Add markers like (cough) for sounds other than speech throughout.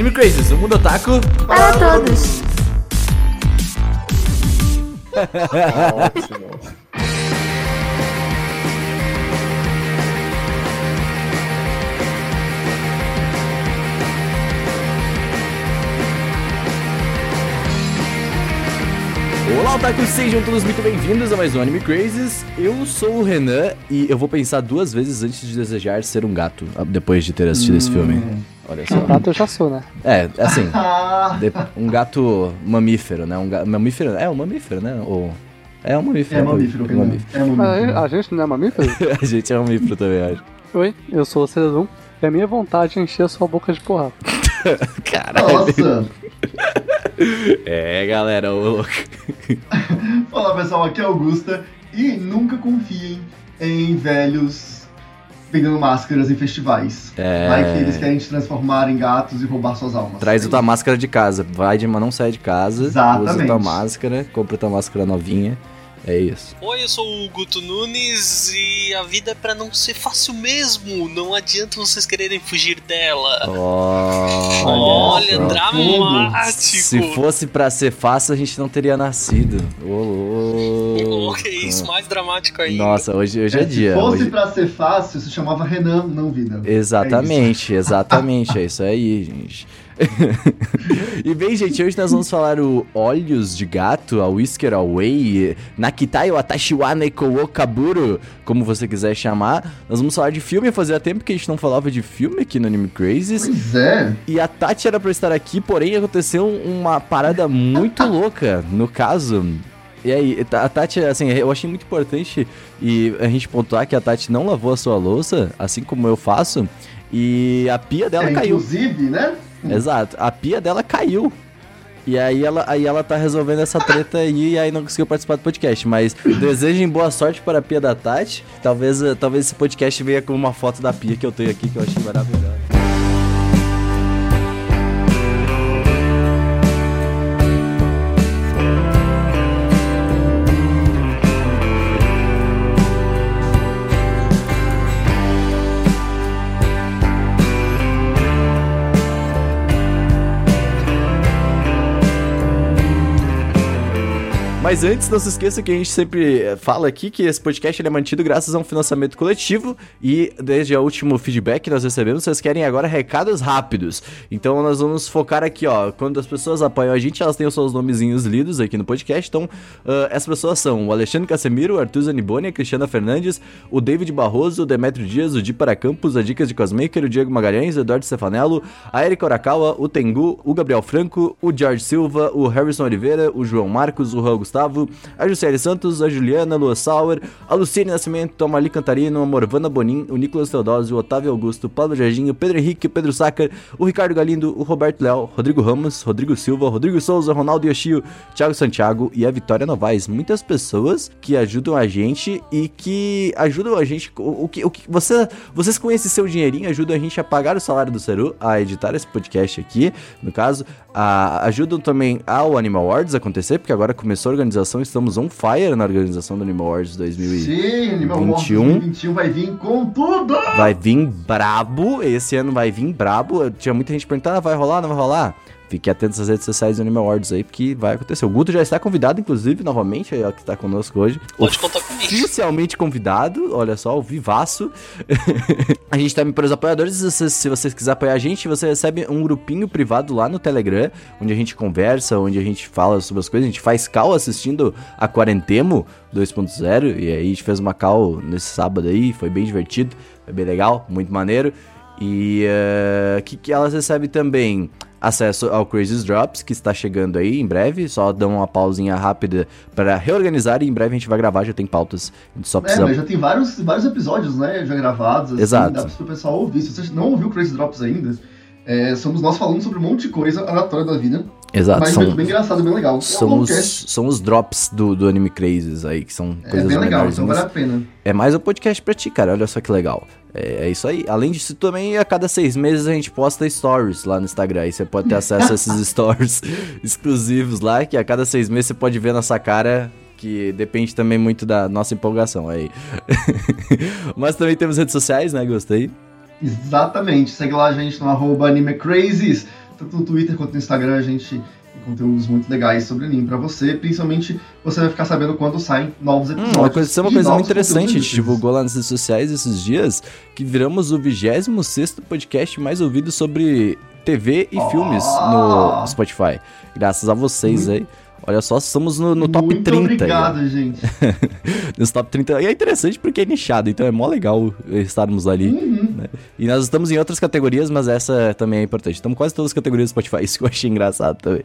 Anime Crazes, o mundo otaku Para todos. Ótimo. (laughs) Olá, otaku, sejam todos muito bem-vindos a mais um Anime Crazes. Eu sou o Renan e eu vou pensar duas vezes antes de desejar ser um gato, ah, depois de ter assistido esse filme. Olha só. Um gato eu já sou, né? É, assim, (laughs) Ah, de- um gato mamífero, né? Um ga... mamífero, é um mamífero, né? Ou... É um mamífero. é mamífero, Um Renan. mamífero. É mamífero. a gente não é mamífero? (laughs) A gente é mamífero também, acho. Oi, eu sou o Cezum. E a minha vontade é encher a sua boca de porrada. (laughs) Caralho. Nossa! É, galera, ô louco. Fala pessoal, aqui é Augusta e nunca confiem em velhos vendendo máscaras em festivais. É. Vai que eles querem te transformar em gatos e roubar suas almas. Traz É a tua isso. máscara de casa. Vai de não sai de casa. Usa Exatamente. a tua máscara, compra tua máscara novinha. É isso. Oi, eu sou o Guto Nunes e a vida é pra não ser fácil mesmo. Não adianta vocês quererem fugir dela. Olha, Olha, só. dramático. Se fosse pra ser fácil, a gente não teria nascido. Ô, louco. O que é isso? Mais dramático ainda. Nossa, hoje, hoje é, É, dia. Se fosse hoje- pra ser fácil, se chamava Renan, não vida. Exatamente, exatamente. É isso aí, gente. (laughs) e bem, gente, hoje nós vamos falar o Olhos de Gato, a Whisker Away, Nakitai Watashi wa Neko wo Kaburo, como você quiser chamar. Nós vamos falar de filme, fazia tempo que a gente não falava de filme aqui no Anime Crazes. Pois é. E a Tati era pra estar aqui, porém aconteceu uma parada muito (laughs) louca, no caso. E aí, a Tati, assim, eu achei muito importante e a gente pontuar que a Tati não lavou a sua louça, assim como eu faço, e a pia dela É, caiu. Inclusive, né? Exato, a pia dela caiu. E aí ela, aí ela tá resolvendo essa treta aí e aí não conseguiu participar do podcast. Mas desejem boa sorte para a pia da Tati. Talvez, eh, talvez esse podcast venha com uma foto da pia que eu tenho aqui, que eu achei maravilhosa. Mas antes, não se esqueça que a gente sempre eh, fala aqui que esse podcast é mantido graças a um financiamento coletivo e desde o último feedback que nós recebemos, vocês querem agora recados rápidos. Então nós vamos focar aqui, ó, quando as pessoas apoiam a gente, elas têm os seus nomezinhos lidos aqui no podcast. Então, ah, essas pessoas são o Alexandre Casemiro, o Arthur Zaniboni, a Cristiana Fernandes, o David Barroso, o Demetrio Dias, o Di Para Campos, a Dicas de Cosmaker, o Diego Magalhães, o Eduardo Stefanello, a Erika Orakawa, o Tengu, o Gabriel Franco, o George Silva, o Harrison Oliveira, o João Marcos, o Raul Gustavo, a Juscelia Santos, a Juliana, a Lua Sauer, a Luciene Nascimento, a Marli Cantarino, a Morvana Bonin, o Nicolas Teodósio, o Otávio Augusto, o Paulo Jardim, o Pedro Henrique, o Pedro Sacker, o Ricardo Galindo, o Roberto Léo, Rodrigo Ramos, Rodrigo Silva, Rodrigo Souza, Ronaldo Yoshio, Thiago Santiago e a Vitória Novaes. Muitas pessoas que ajudam a gente e que ajudam a gente. O, o que, o que você, vocês esse seu dinheirinho ajudam a gente a pagar o salário do Seru, a editar esse podcast aqui, no caso, a, ajudam também ao Animal Awards acontecer, porque agora começou a organização, estamos on fire na organização do Animal Awards 2020. Sim, Animal Wars 21. 2021 vai vir com tudo! Vai vir brabo, esse ano vai vir brabo. Tinha muita gente perguntando, ah, vai rolar, não vai rolar? Fique atento às redes sociais do Animal Awards aí, porque vai acontecer. O Guto já está convidado, inclusive, novamente, é o que está conosco hoje. Pode contar comigo. Oficialmente convidado, olha só, o Vivaço. (laughs) a gente também para os apoiadores, se vocês, se vocês quiserem apoiar a gente, você recebe um grupinho privado lá no Telegram, onde a gente conversa, onde a gente fala sobre as coisas, a gente faz call assistindo a Quarentemo 2.0, e aí a gente fez uma call nesse sábado aí, foi bem divertido, foi bem legal, muito maneiro. E eh, que, que elas recebem também acesso ao Crazy Drops, que está chegando aí em breve. Só dão uma pausinha rápida para reorganizar e em breve a gente vai gravar, já tem pautas. A gente só É, precisa. mas já tem vários, vários episódios, né, já gravados, assim, Exato. dá pro pessoal ouvir. Se você não ouviu Crazy Drops ainda, é, somos nós falando sobre um monte de coisa aleatória da vida, Exato, mas são, muito bem engraçado, bem legal. É um são, podcast, os, são os drops do, do Anime Crazes aí, que são é coisas bem legal, então vale a pena. É mais um podcast pra ti, cara. Olha só que legal. É, é isso aí. Além disso, também a cada seis meses a gente posta stories lá no Instagram. Aí você pode ter acesso a esses (laughs) stories (laughs) exclusivos lá, que a cada seis meses você pode ver nossa cara. Que depende também muito da nossa empolgação aí. (laughs) Mas também temos redes sociais, né? Gostei. Exatamente, segue lá a gente no arroba AnimeCrazes, tanto no Twitter quanto no Instagram a gente tem conteúdos muito legais sobre anime pra você. Principalmente você vai ficar sabendo quando saem novos Hum, episódios. uma coisa, isso é uma coisa muito interessante, a gente divulgou lá nas redes sociais esses dias que viramos o 26 podcast mais ouvido sobre TV e Ah! filmes no Spotify. Graças a vocês aí. Olha só, somos no, no top muito 30. aí, ó. obrigado, gente. (laughs) Nos top 30. E é interessante porque é nichado, então é mó legal estarmos ali. Uhum. E nós estamos em outras categorias, mas essa também é importante. Estamos quase todas as categorias do Spotify, (laughs) isso que eu achei engraçado também.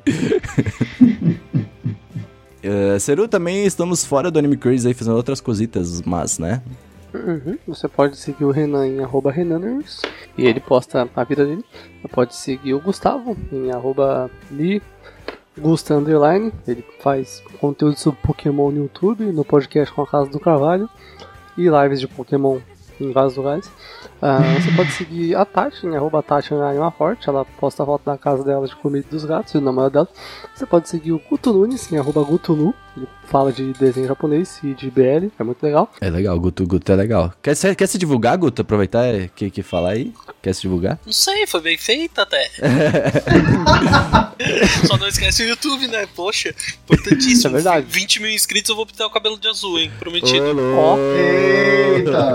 Uh, (laughs) Seru, também estamos fora do Anime Crazy aí, fazendo outras cositas, mas, né? Uhum. Você pode seguir o Renan em arroba Renaners, e ele posta a vida dele. Você pode seguir o Gustavo em arroba Li Gusta Underline. Ele faz conteúdo sobre Pokémon no YouTube, no podcast com a Casa do Carvalho e lives de Pokémon em vários lugares. Ah, você pode seguir a Tati em arroba Tati Underline Forte. Ela posta a foto da casa dela de comida dos gatos e o namorado dela. Você pode seguir o Guto Nunes em arroba Gutunu. Ele fala de desenho japonês e de BL, é muito legal. É legal, Guto, Guto é legal. Quer, se- quer se divulgar, Guto? Aproveitar que, que falar aí? Quer se divulgar? Não sei, foi bem feita até. (laughs) Só não esquece o YouTube, né? Poxa, importantíssimo. (laughs) É verdade. 20 mil inscritos eu vou pintar o cabelo de azul, hein? Prometido. Ô, Eita!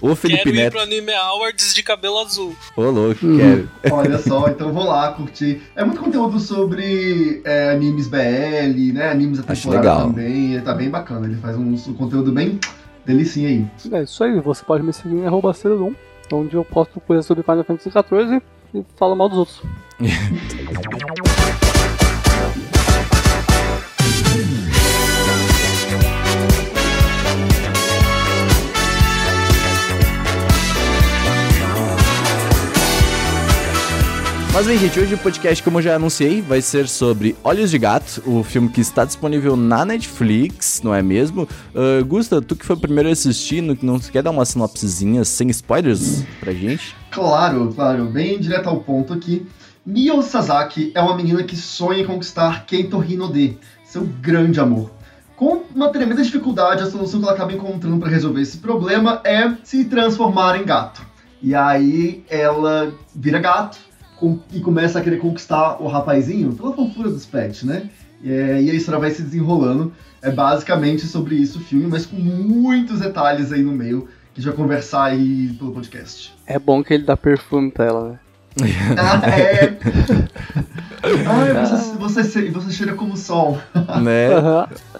Ô, Felipe Quero ir Neto. pro Anime Awards de cabelo azul. Ô, louco, quero. Olha só, então vou lá curtir. É muito conteúdo sobre é, animes BL, né? Animes temporada legal. também. Ele tá bem bacana. Ele faz um, um conteúdo bem delicinha aí. É isso aí, você pode me seguir em arroba Cerodon, onde eu posto coisas sobre Final Fantasy XIV e falo mal dos outros. (laughs) Mas bem, gente, hoje o podcast, como eu já anunciei, vai ser sobre Olhos de Gato, o filme que está disponível na Netflix, não é mesmo? Uh, Gusta, tu que foi o primeiro a assistir, não, quer dar uma sinopsezinha sem spoilers pra gente? Claro, claro, bem direto ao ponto aqui. Mio Sasaki é uma menina que sonha em conquistar Kento Hinode, seu grande amor. Com uma tremenda dificuldade, a solução que ela acaba encontrando para resolver esse problema é se transformar em gato. E aí ela vira gato e começa a querer conquistar o rapazinho pela fofura dos pets, né? E, é, e a história vai se desenrolando. É basicamente sobre isso o filme, mas com muitos detalhes aí no meio que a gente vai conversar aí pelo podcast. É bom que ele dá perfume pra ela, né? Ah, (laughs) é. Ai, você, você, se- você cheira como sol. né?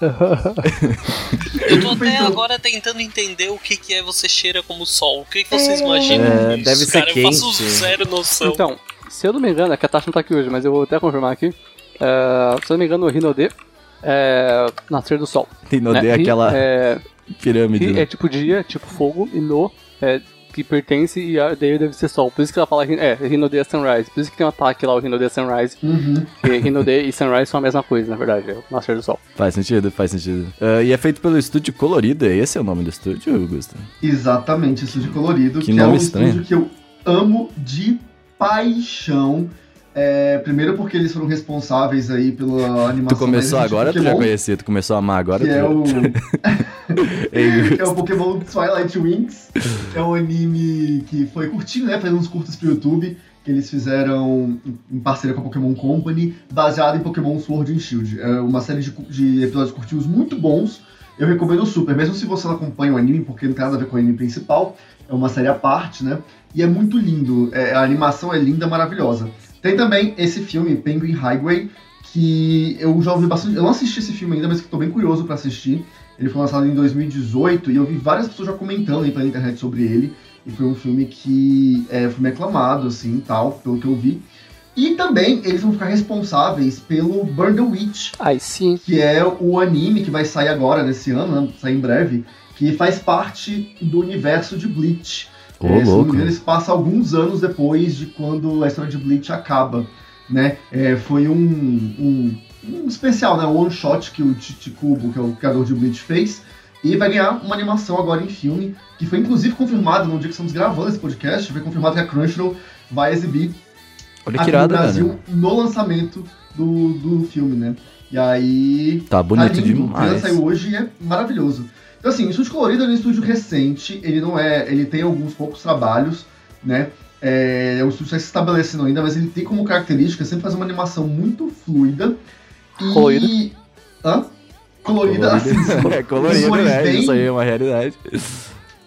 (laughs) Eu tô até agora tentando entender o que, que é você cheira como sol. O que, que vocês É, imaginam? É, disso, deve ser cara? Eu faço quente. zero noção. Então, se eu não me engano, é que a Tasha não tá aqui hoje, mas eu vou até confirmar aqui. É, se eu não me engano, o Rinode é Nascer do Sol. E não né? Ri aquela É, pirâmide. né? é tipo dia, tipo fogo, e no é que pertence, e a daí deve ser sol. Por isso que ela fala, é, Rinode é Sunrise. Por isso que tem um ataque lá, o Rinode é Sunrise. Uhum. Rinode e Sunrise são a mesma coisa, na verdade, é o Nascer do Sol. Faz sentido, faz sentido. Ah, e é feito pelo Estúdio Colorido, esse é o nome do estúdio, Gusta? Exatamente, Estúdio Colorido, Que que, é nome um estranho. estúdio que eu amo de paixão. É, primeiro porque eles foram responsáveis aí pela animação. Tu começou agora ou tu já Pokémon, conhecia? Tu começou a amar agora? (laughs) (laughs) Que é o, que é o Pokémon Twilight Wings. É um anime que foi curtinho, né? Faz uns curtos pro YouTube. Que eles fizeram em parceria com a Pokémon Company, baseado em Pokémon Sword and Shield. É uma série de, de episódios curtinhos muito bons. Eu recomendo super, mesmo se você não acompanha o anime, porque não tem nada a ver com o anime principal. É uma série à parte, né? E é muito lindo. É, a animação é linda, maravilhosa. Tem também esse filme, Penguin Highway, que eu já ouvi bastante. Eu não assisti esse filme ainda, mas que estou bem curioso para assistir. Ele foi lançado em 2018 e eu vi várias pessoas já comentando aí pela internet sobre ele. E foi um filme que é, foi aclamado, assim, tal, pelo que eu vi. E também eles vão ficar responsáveis pelo Burn the Witch, Aí sim, que é o anime que vai sair agora, nesse ano, né, sair em breve, que faz parte do universo de Bleach. Ô, É, louco. eles passam alguns anos depois de quando a história de Bleach acaba, né? É, foi um, um, um especial, né? Um one shot que o Titi Kubo, que é o criador de Bleach, fez. E vai ganhar uma animação agora em filme, que foi inclusive confirmado no dia que estamos gravando esse podcast, foi confirmado que a Crunchyroll vai exibir Olha aqui que irado, no Brasil no lançamento do, do filme, né? E aí Tá bonito Tá lindo, O demais. trailer saiu hoje e é maravilhoso. Então, assim, o Estúdio Colorido é um estúdio recente, ele não é. Ele tem alguns poucos trabalhos, né? É, o estúdio está se estabelecendo ainda, mas ele tem como característica sempre fazer uma animação muito fluida e... Colorida. Hã? Colorida, assim, (laughs) é colorido, cores né? bem- Isso aí é uma realidade.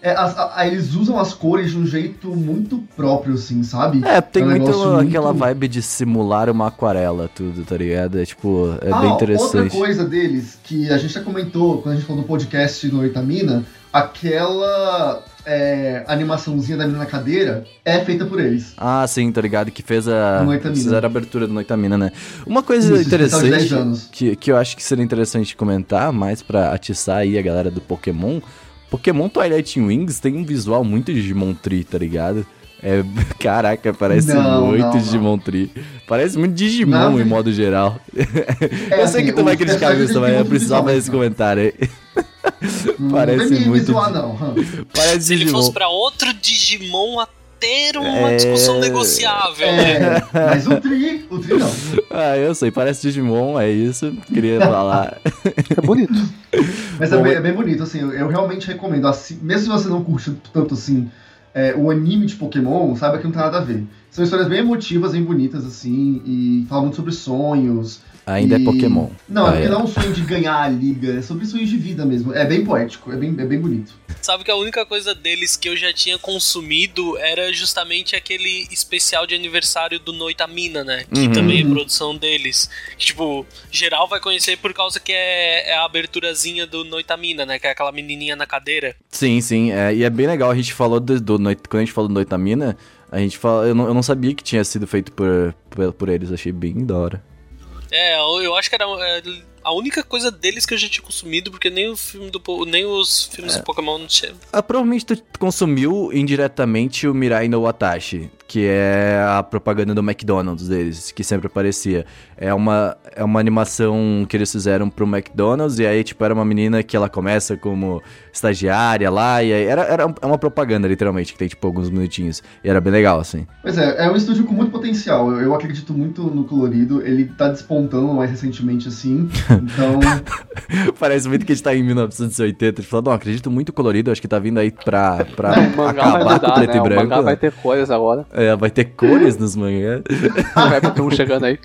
É, as- a- eles usam as cores de um jeito muito próprio, assim, sabe? É, tem É um muito muito- aquela vibe de simular uma aquarela, tudo, tá ligado? É tipo, é ah, bem outra interessante. coisa deles, que a gente já comentou quando a gente falou do podcast do Itamina, aquela é, animaçãozinha da menina na cadeira é feita por eles. Ah, sim, tá ligado? Que fez a. Noitamina. Fizeram a abertura do Noitamina, né? Uma coisa Isso, especial de 10 interessante que, que eu acho que seria interessante comentar, mais pra atiçar aí a galera do Pokémon. Pokémon Twilight Wings tem um visual muito Digimon Tree, tá ligado? É, (laughs) caraca, parece Não, muito não, não. Digimon Tree. Parece muito Digimon Não, em modo geral. É, (laughs) eu sei que tu vai os criticar personagens isso, têm mas eu precisava visual, fazer esse comentário aí. (laughs) Não Parece muito de- não. Parece Se ele Digimon. fosse pra outro Digimon, a ter uma É. discussão negociável, né? É, mas o Tri, o Tri não. Ah, eu sei, parece Digimon, é isso. Queria falar. É bonito. Mas é Bom, bem, mas- é bem bonito, assim, eu, eu realmente recomendo. assim, mesmo se você não curte tanto assim é, o anime de Pokémon, saiba que não tem nada a ver. São histórias bem emotivas, bem bonitas, assim, e falam muito sobre sonhos. Ainda é e- Pokémon. Não, Ah, é porque é. não é um sonho de ganhar a liga, é sobre sonhos de vida mesmo. É bem poético, é bem, é bem bonito. Sabe que a única coisa deles que eu já tinha consumido era justamente aquele especial de aniversário do Noitamina, né? Que Uhum. também é produção deles. Que, tipo, geral vai conhecer por causa que é, é a aberturazinha do Noitamina, né? Que é aquela menininha na cadeira. Sim, sim. é, e é bem legal. A gente falou do, do Noit- Quando a gente falou do Noitamina, a gente fala. Eu não, eu não sabia que tinha sido feito por, por, por eles. Achei bem da hora. É, eu, acho que era é, a única coisa deles que eu já tinha consumido, porque nem o filme do nem os filmes É. do Pokémon não tinha. Ah, provavelmente tu consumiu indiretamente o Mirai no Watashi, que é a propaganda do McDonald's deles, que sempre aparecia. É uma, é uma animação que eles fizeram pro McDonald's, e aí, tipo, era uma menina que ela começa como estagiária lá, e aí era, era é uma propaganda, literalmente, que tem, tipo, alguns minutinhos. E era bem legal, assim. Pois é, é um estúdio com muito potencial. Eu, eu acredito muito no colorido. Ele tá despontando mais recentemente, assim. (laughs) Então, Parece muito que a gente tá em 1980. Tipo, não, acredito muito colorido, acho que tá vindo aí pra, pra o mangá vai acabar com o preto né? e O branco. mangá né? vai ter cores agora. É, vai ter cores nos mangás. Vai ter um chegando aí.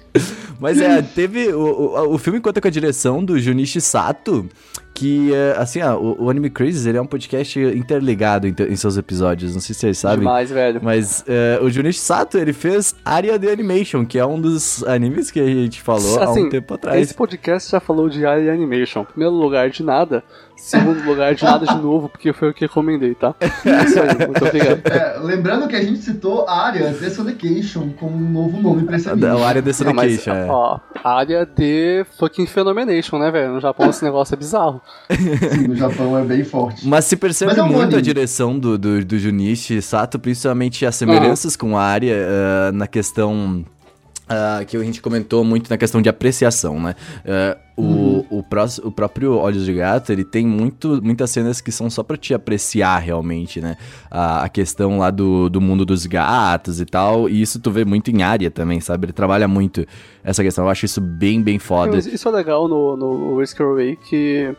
Mas é, teve. O, o, o filme conta com a direção do Junichi Sato, que, é, assim, ó, o, o Anime Crazes, ele é um podcast interligado em, em seus episódios, não sei se vocês sabem. Demais, velho. Mas é, o Junichi Sato, ele fez Área de Animation, que é um dos animes que a gente falou há um Assim, tempo atrás. Esse podcast já falou de Area Animation. Primeiro lugar de nada. Segundo lugar de nada de novo, porque foi o que recomendei, tá? É isso aí, muito obrigado. é, lembrando que a gente citou a área Desonication como um novo nome pra esse anime. O Área de Não, mas, Sonication, é. ó, área de fucking Phenomenation, né, velho? No Japão esse negócio é bizarro. Sim, (laughs) no Japão é bem forte. Mas se percebe Mas é um muito a anime. direção do, do, do Junichi Sato, principalmente as semelhanças com a área ah, na questão. ah, que a gente comentou muito na questão de apreciação, né? Ah, o, o, prós- o próprio Olhos de Gato, ele tem muito, muitas cenas que são só pra te apreciar realmente, né? A, a questão lá do, do mundo dos gatos e tal, e isso tu vê muito em área também, sabe? Ele trabalha muito essa questão, eu acho isso bem, bem foda. Mas Isso é legal no, no Risk Away, que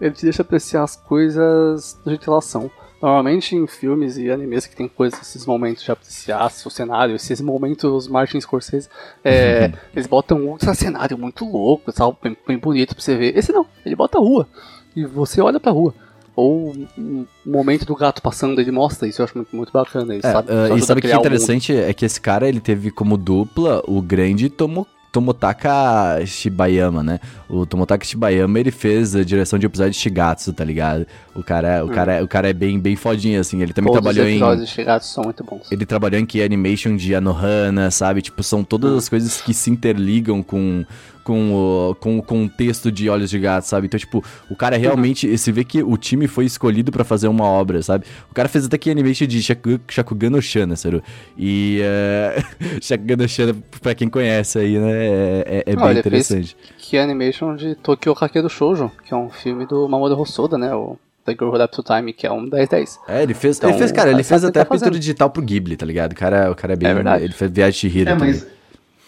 ele te deixa apreciar as coisas do jeito que elas são. Normalmente em filmes e animes que tem coisas, esses momentos de apreciar o cenário, esses momentos Martin Scorsese, é, (laughs) eles botam um cenário muito louco, tal, bem, bem bonito pra você ver. Esse não, ele bota a rua. E você olha pra rua. Ou um um momento do gato passando, ele mostra isso, eu acho muito, muito bacana. Ele É, sabe, ajuda e sabe o que é interessante? É que esse cara, ele teve como dupla o grande Tomo, Tomotaka Shibayama, né? O Tomotaka Shibayama, ele fez a direção de episódio de Shigatsu, tá ligado? O cara, o cara, o cara é bem, bem fodinho, assim. Ele também Todos trabalhou os em... episódios de Shigatsu são muito bons. Ele trabalhou em Key Animation de Anohana, sabe? Tipo, são todas Hum. as coisas que se interligam com, com, o, com o contexto de Olhos de Gato, sabe? Então, tipo, o cara realmente... Se vê que o time foi escolhido pra fazer uma obra, sabe? O cara fez até Key Animation de Shaku, Shakugan no Shana, Saru. E (laughs) uh, Shakugan no Shana, pra quem conhece aí, né? É, é- é Ah, bem fez- interessante. que é animation de Tokyo Kakeru Shoujo, que é um filme do Mamoru Hosoda, né? O The Girl Who to Time, que é um 10-10. É, ele fez, Então, ele fez, cara, ele sabe fez que até tá a pintura fazendo. digital pro Ghibli, tá ligado? O cara, o cara é bem... É verdade. Ele fez Viagem de Chihiro É, também. mas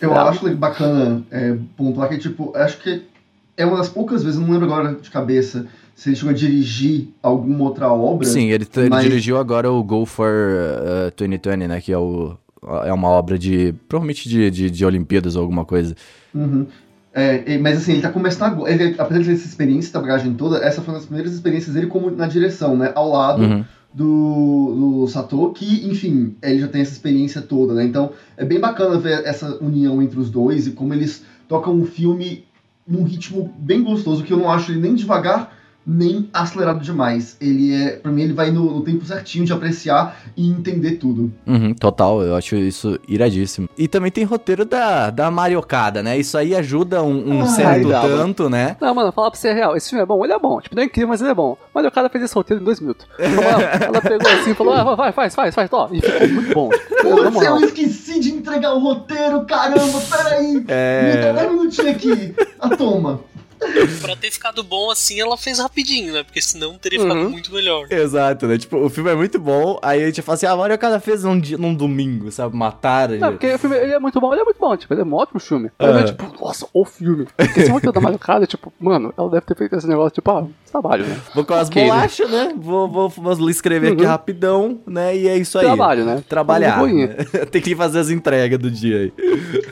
eu Bravo. acho bacana é, pontuar que, tipo, acho que é uma das poucas vezes, não lembro agora de cabeça, se ele chegou a dirigir alguma outra obra. Sim, ele, ele mas- dirigiu agora o Go for uh, 2020, né? Que é o, é uma obra de. provavelmente de, de, de Olimpíadas ou alguma coisa. Uhum. É, mas assim, ele tá começando agora. Ele, apesar de ter essa experiência, essa bagagem toda, essa foi uma das primeiras experiências dele como na direção, né? Ao lado Uhum. do, do Sato, que, enfim, ele já tem essa experiência toda, né? Então é bem bacana ver essa união entre os dois e como eles tocam o filme num ritmo bem gostoso, que eu não acho ele nem devagar nem acelerado demais. Ele é, pra mim, ele vai no, no tempo certinho de apreciar e entender tudo. Uhum, total, eu acho isso iradíssimo. E também tem roteiro da, da Mariocada, né? Isso aí ajuda um, um Ah, certo dá, mano. tanto, né? Não, mano, falar pra você é real. Esse filme é bom, ele é bom. Tipo, não é incrível, mas ele é bom. Mas o cara fez esse roteiro em dois minutos. Ela, (laughs) ela pegou assim e falou: ah, vai, faz, faz, faz, ó. E ficou muito bom. Putz, eu esqueci de entregar o roteiro, caramba, peraí! É. Me dá 10 minutinhos aqui. A toma. (laughs) Pra ter ficado bom assim, ela fez rapidinho, né? Porque senão teria ficado Uhum. muito melhor. Exato, né? Tipo, o filme é muito bom, aí a gente fala assim, ah, a Mariocada fez num, dia, num domingo, sabe? Mataram. Não, porque o filme ele é muito bom, ele é muito bom, tipo, ele é um ótimo filme. Ele é tipo, nossa, o filme. Porque esse roteiro da Mario tipo, mano, ela deve ter feito esse negócio, tipo, ah, trabalho, né? Vou com as Ok, né? bolachas, né? Vou, vou, vou escrever aqui Uhum. rapidão, né? E é isso aí. Trabalho, né? Trabalhar. Né? (laughs) Tem que fazer as entregas do dia aí.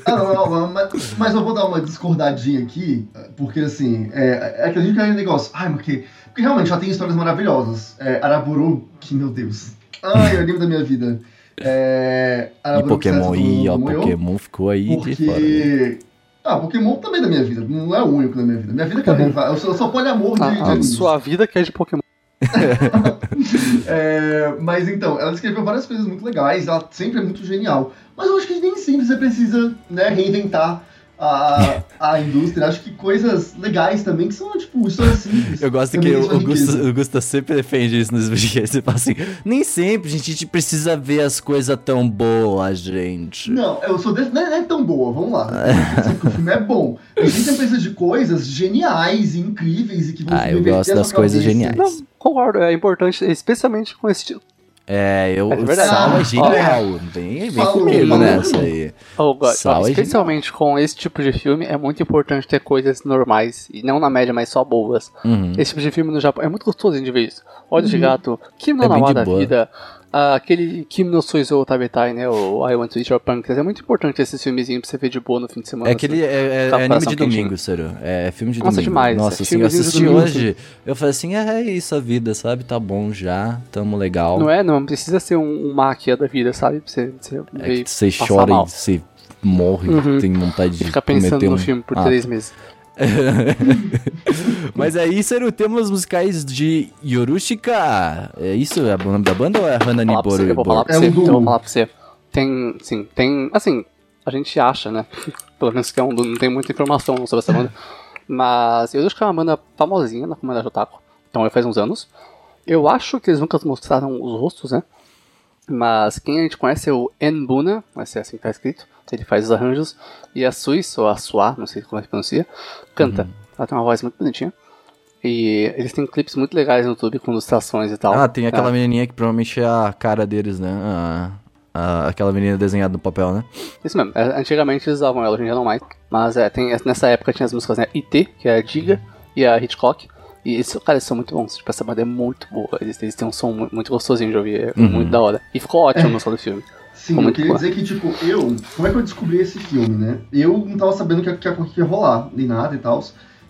Ah, não, não, não, mas, mas eu vou dar uma discordadinha aqui, porque assim, é, é aquele aquele negócio. Ai, porque, porque realmente já tem histórias maravilhosas. É, Araburu, que meu Deus. Ai, é o anime da minha vida. É, E Araburu Pokémon Setsu aí, ó. Pokémon ficou aí de fora. né? Porque. Ah, Pokémon também é da minha vida, não é o único da minha vida. Minha vida é também. Eu sou, eu sou poliamor de, de A, a animes. sua vida que é de Pokémon. (laughs) É, mas então, ela escreveu várias coisas muito legais, ela sempre é muito genial. Mas eu acho que nem sempre você precisa né, reinventar a, a indústria. Acho que coisas legais também, que são, tipo, histórias simples. Eu gosto que o Gusta, sempre defende isso nos podcasts. Ele fala assim: nem sempre a gente precisa ver as coisas tão boas, gente. Não, eu sou desse, não, é, não é tão boa, vamos lá. O filme é bom. A gente sempre precisa de coisas geniais e incríveis e que vão Ah, eu gosto das coisas cabeça. geniais. Não, concordo, é importante, especialmente com esse tipo. É, eu, É verdade. Sal é Ah, genial. Vem, vem comigo nessa aí. Oh, God, Sal é especialmente com esse tipo de filme, é muito importante ter coisas normais, e não na média, mas só boas. Uhum. Esse tipo de filme no Japão é muito gostoso de ver isso. Olhos de Uhum. gato, Kim no É bem Nawa de da boa. vida, aquele Kim no Suizou Tabetai, né? O I Want to Eat Your Pancreas. É muito importante esses filmezinhos pra você ver de boa no fim de semana. É aquele é, é- Tá é anime de domingo, Ciro. É filme de Nossa, domingo. demais. Nossa, É assim, eu filmezinho assisti hoje. Eu falei assim: é isso a vida, sabe? Tá bom já, tamo legal. Não é? Não precisa ser um, um máquia da vida, sabe? Pra você, você É ver que você chora mal. e você morre, Uhum. tem vontade de fica pensando cometer no um... filme por Ah, três meses. (laughs) Mas aí, Ciro, temos musicais de Yorushika. É isso? É o nome da banda ou é Hana Falar pra você, Niboru? eu vou falar pra É você, um duo. eu vou falar pra você. Tem, sim, tem, assim, a gente acha, né? (laughs) Pelo menos que é um, não tem muita informação sobre essa banda. Mas eu acho que é uma banda famosinha na comunidade otaku. Então já faz uns anos. Eu acho que eles nunca mostraram os rostos, né? Mas quem a gente conhece é o Enbuna, vai ser assim que tá escrito. Ele faz os arranjos. E a Suis, ou a Sua, não sei como é que pronuncia, canta. Ela tem uma voz muito bonitinha. E eles têm clipes muito legais no YouTube com ilustrações e tal. Ah, tem aquela É. menininha que provavelmente é a cara deles, né? A- a- aquela menina desenhada no papel, né? Isso mesmo. É, Antigamente eles usavam ela, hoje em dia não mais. Mas é, tem, nessa época tinha as músicas, né? IT, que é a Diga, e a Hitchcock. E eles, cara, eles são muito bons. Tipo, essa banda é muito boa. Eles, eles têm um som mu- muito gostosinho de ouvir. É Uhum. muito da hora. E ficou ótimo no som do filme. Sim, eu queria boa. dizer que, tipo, eu. Como é que eu descobri esse filme, né? Eu não tava sabendo que, que, ia rolar, nem nada e tal.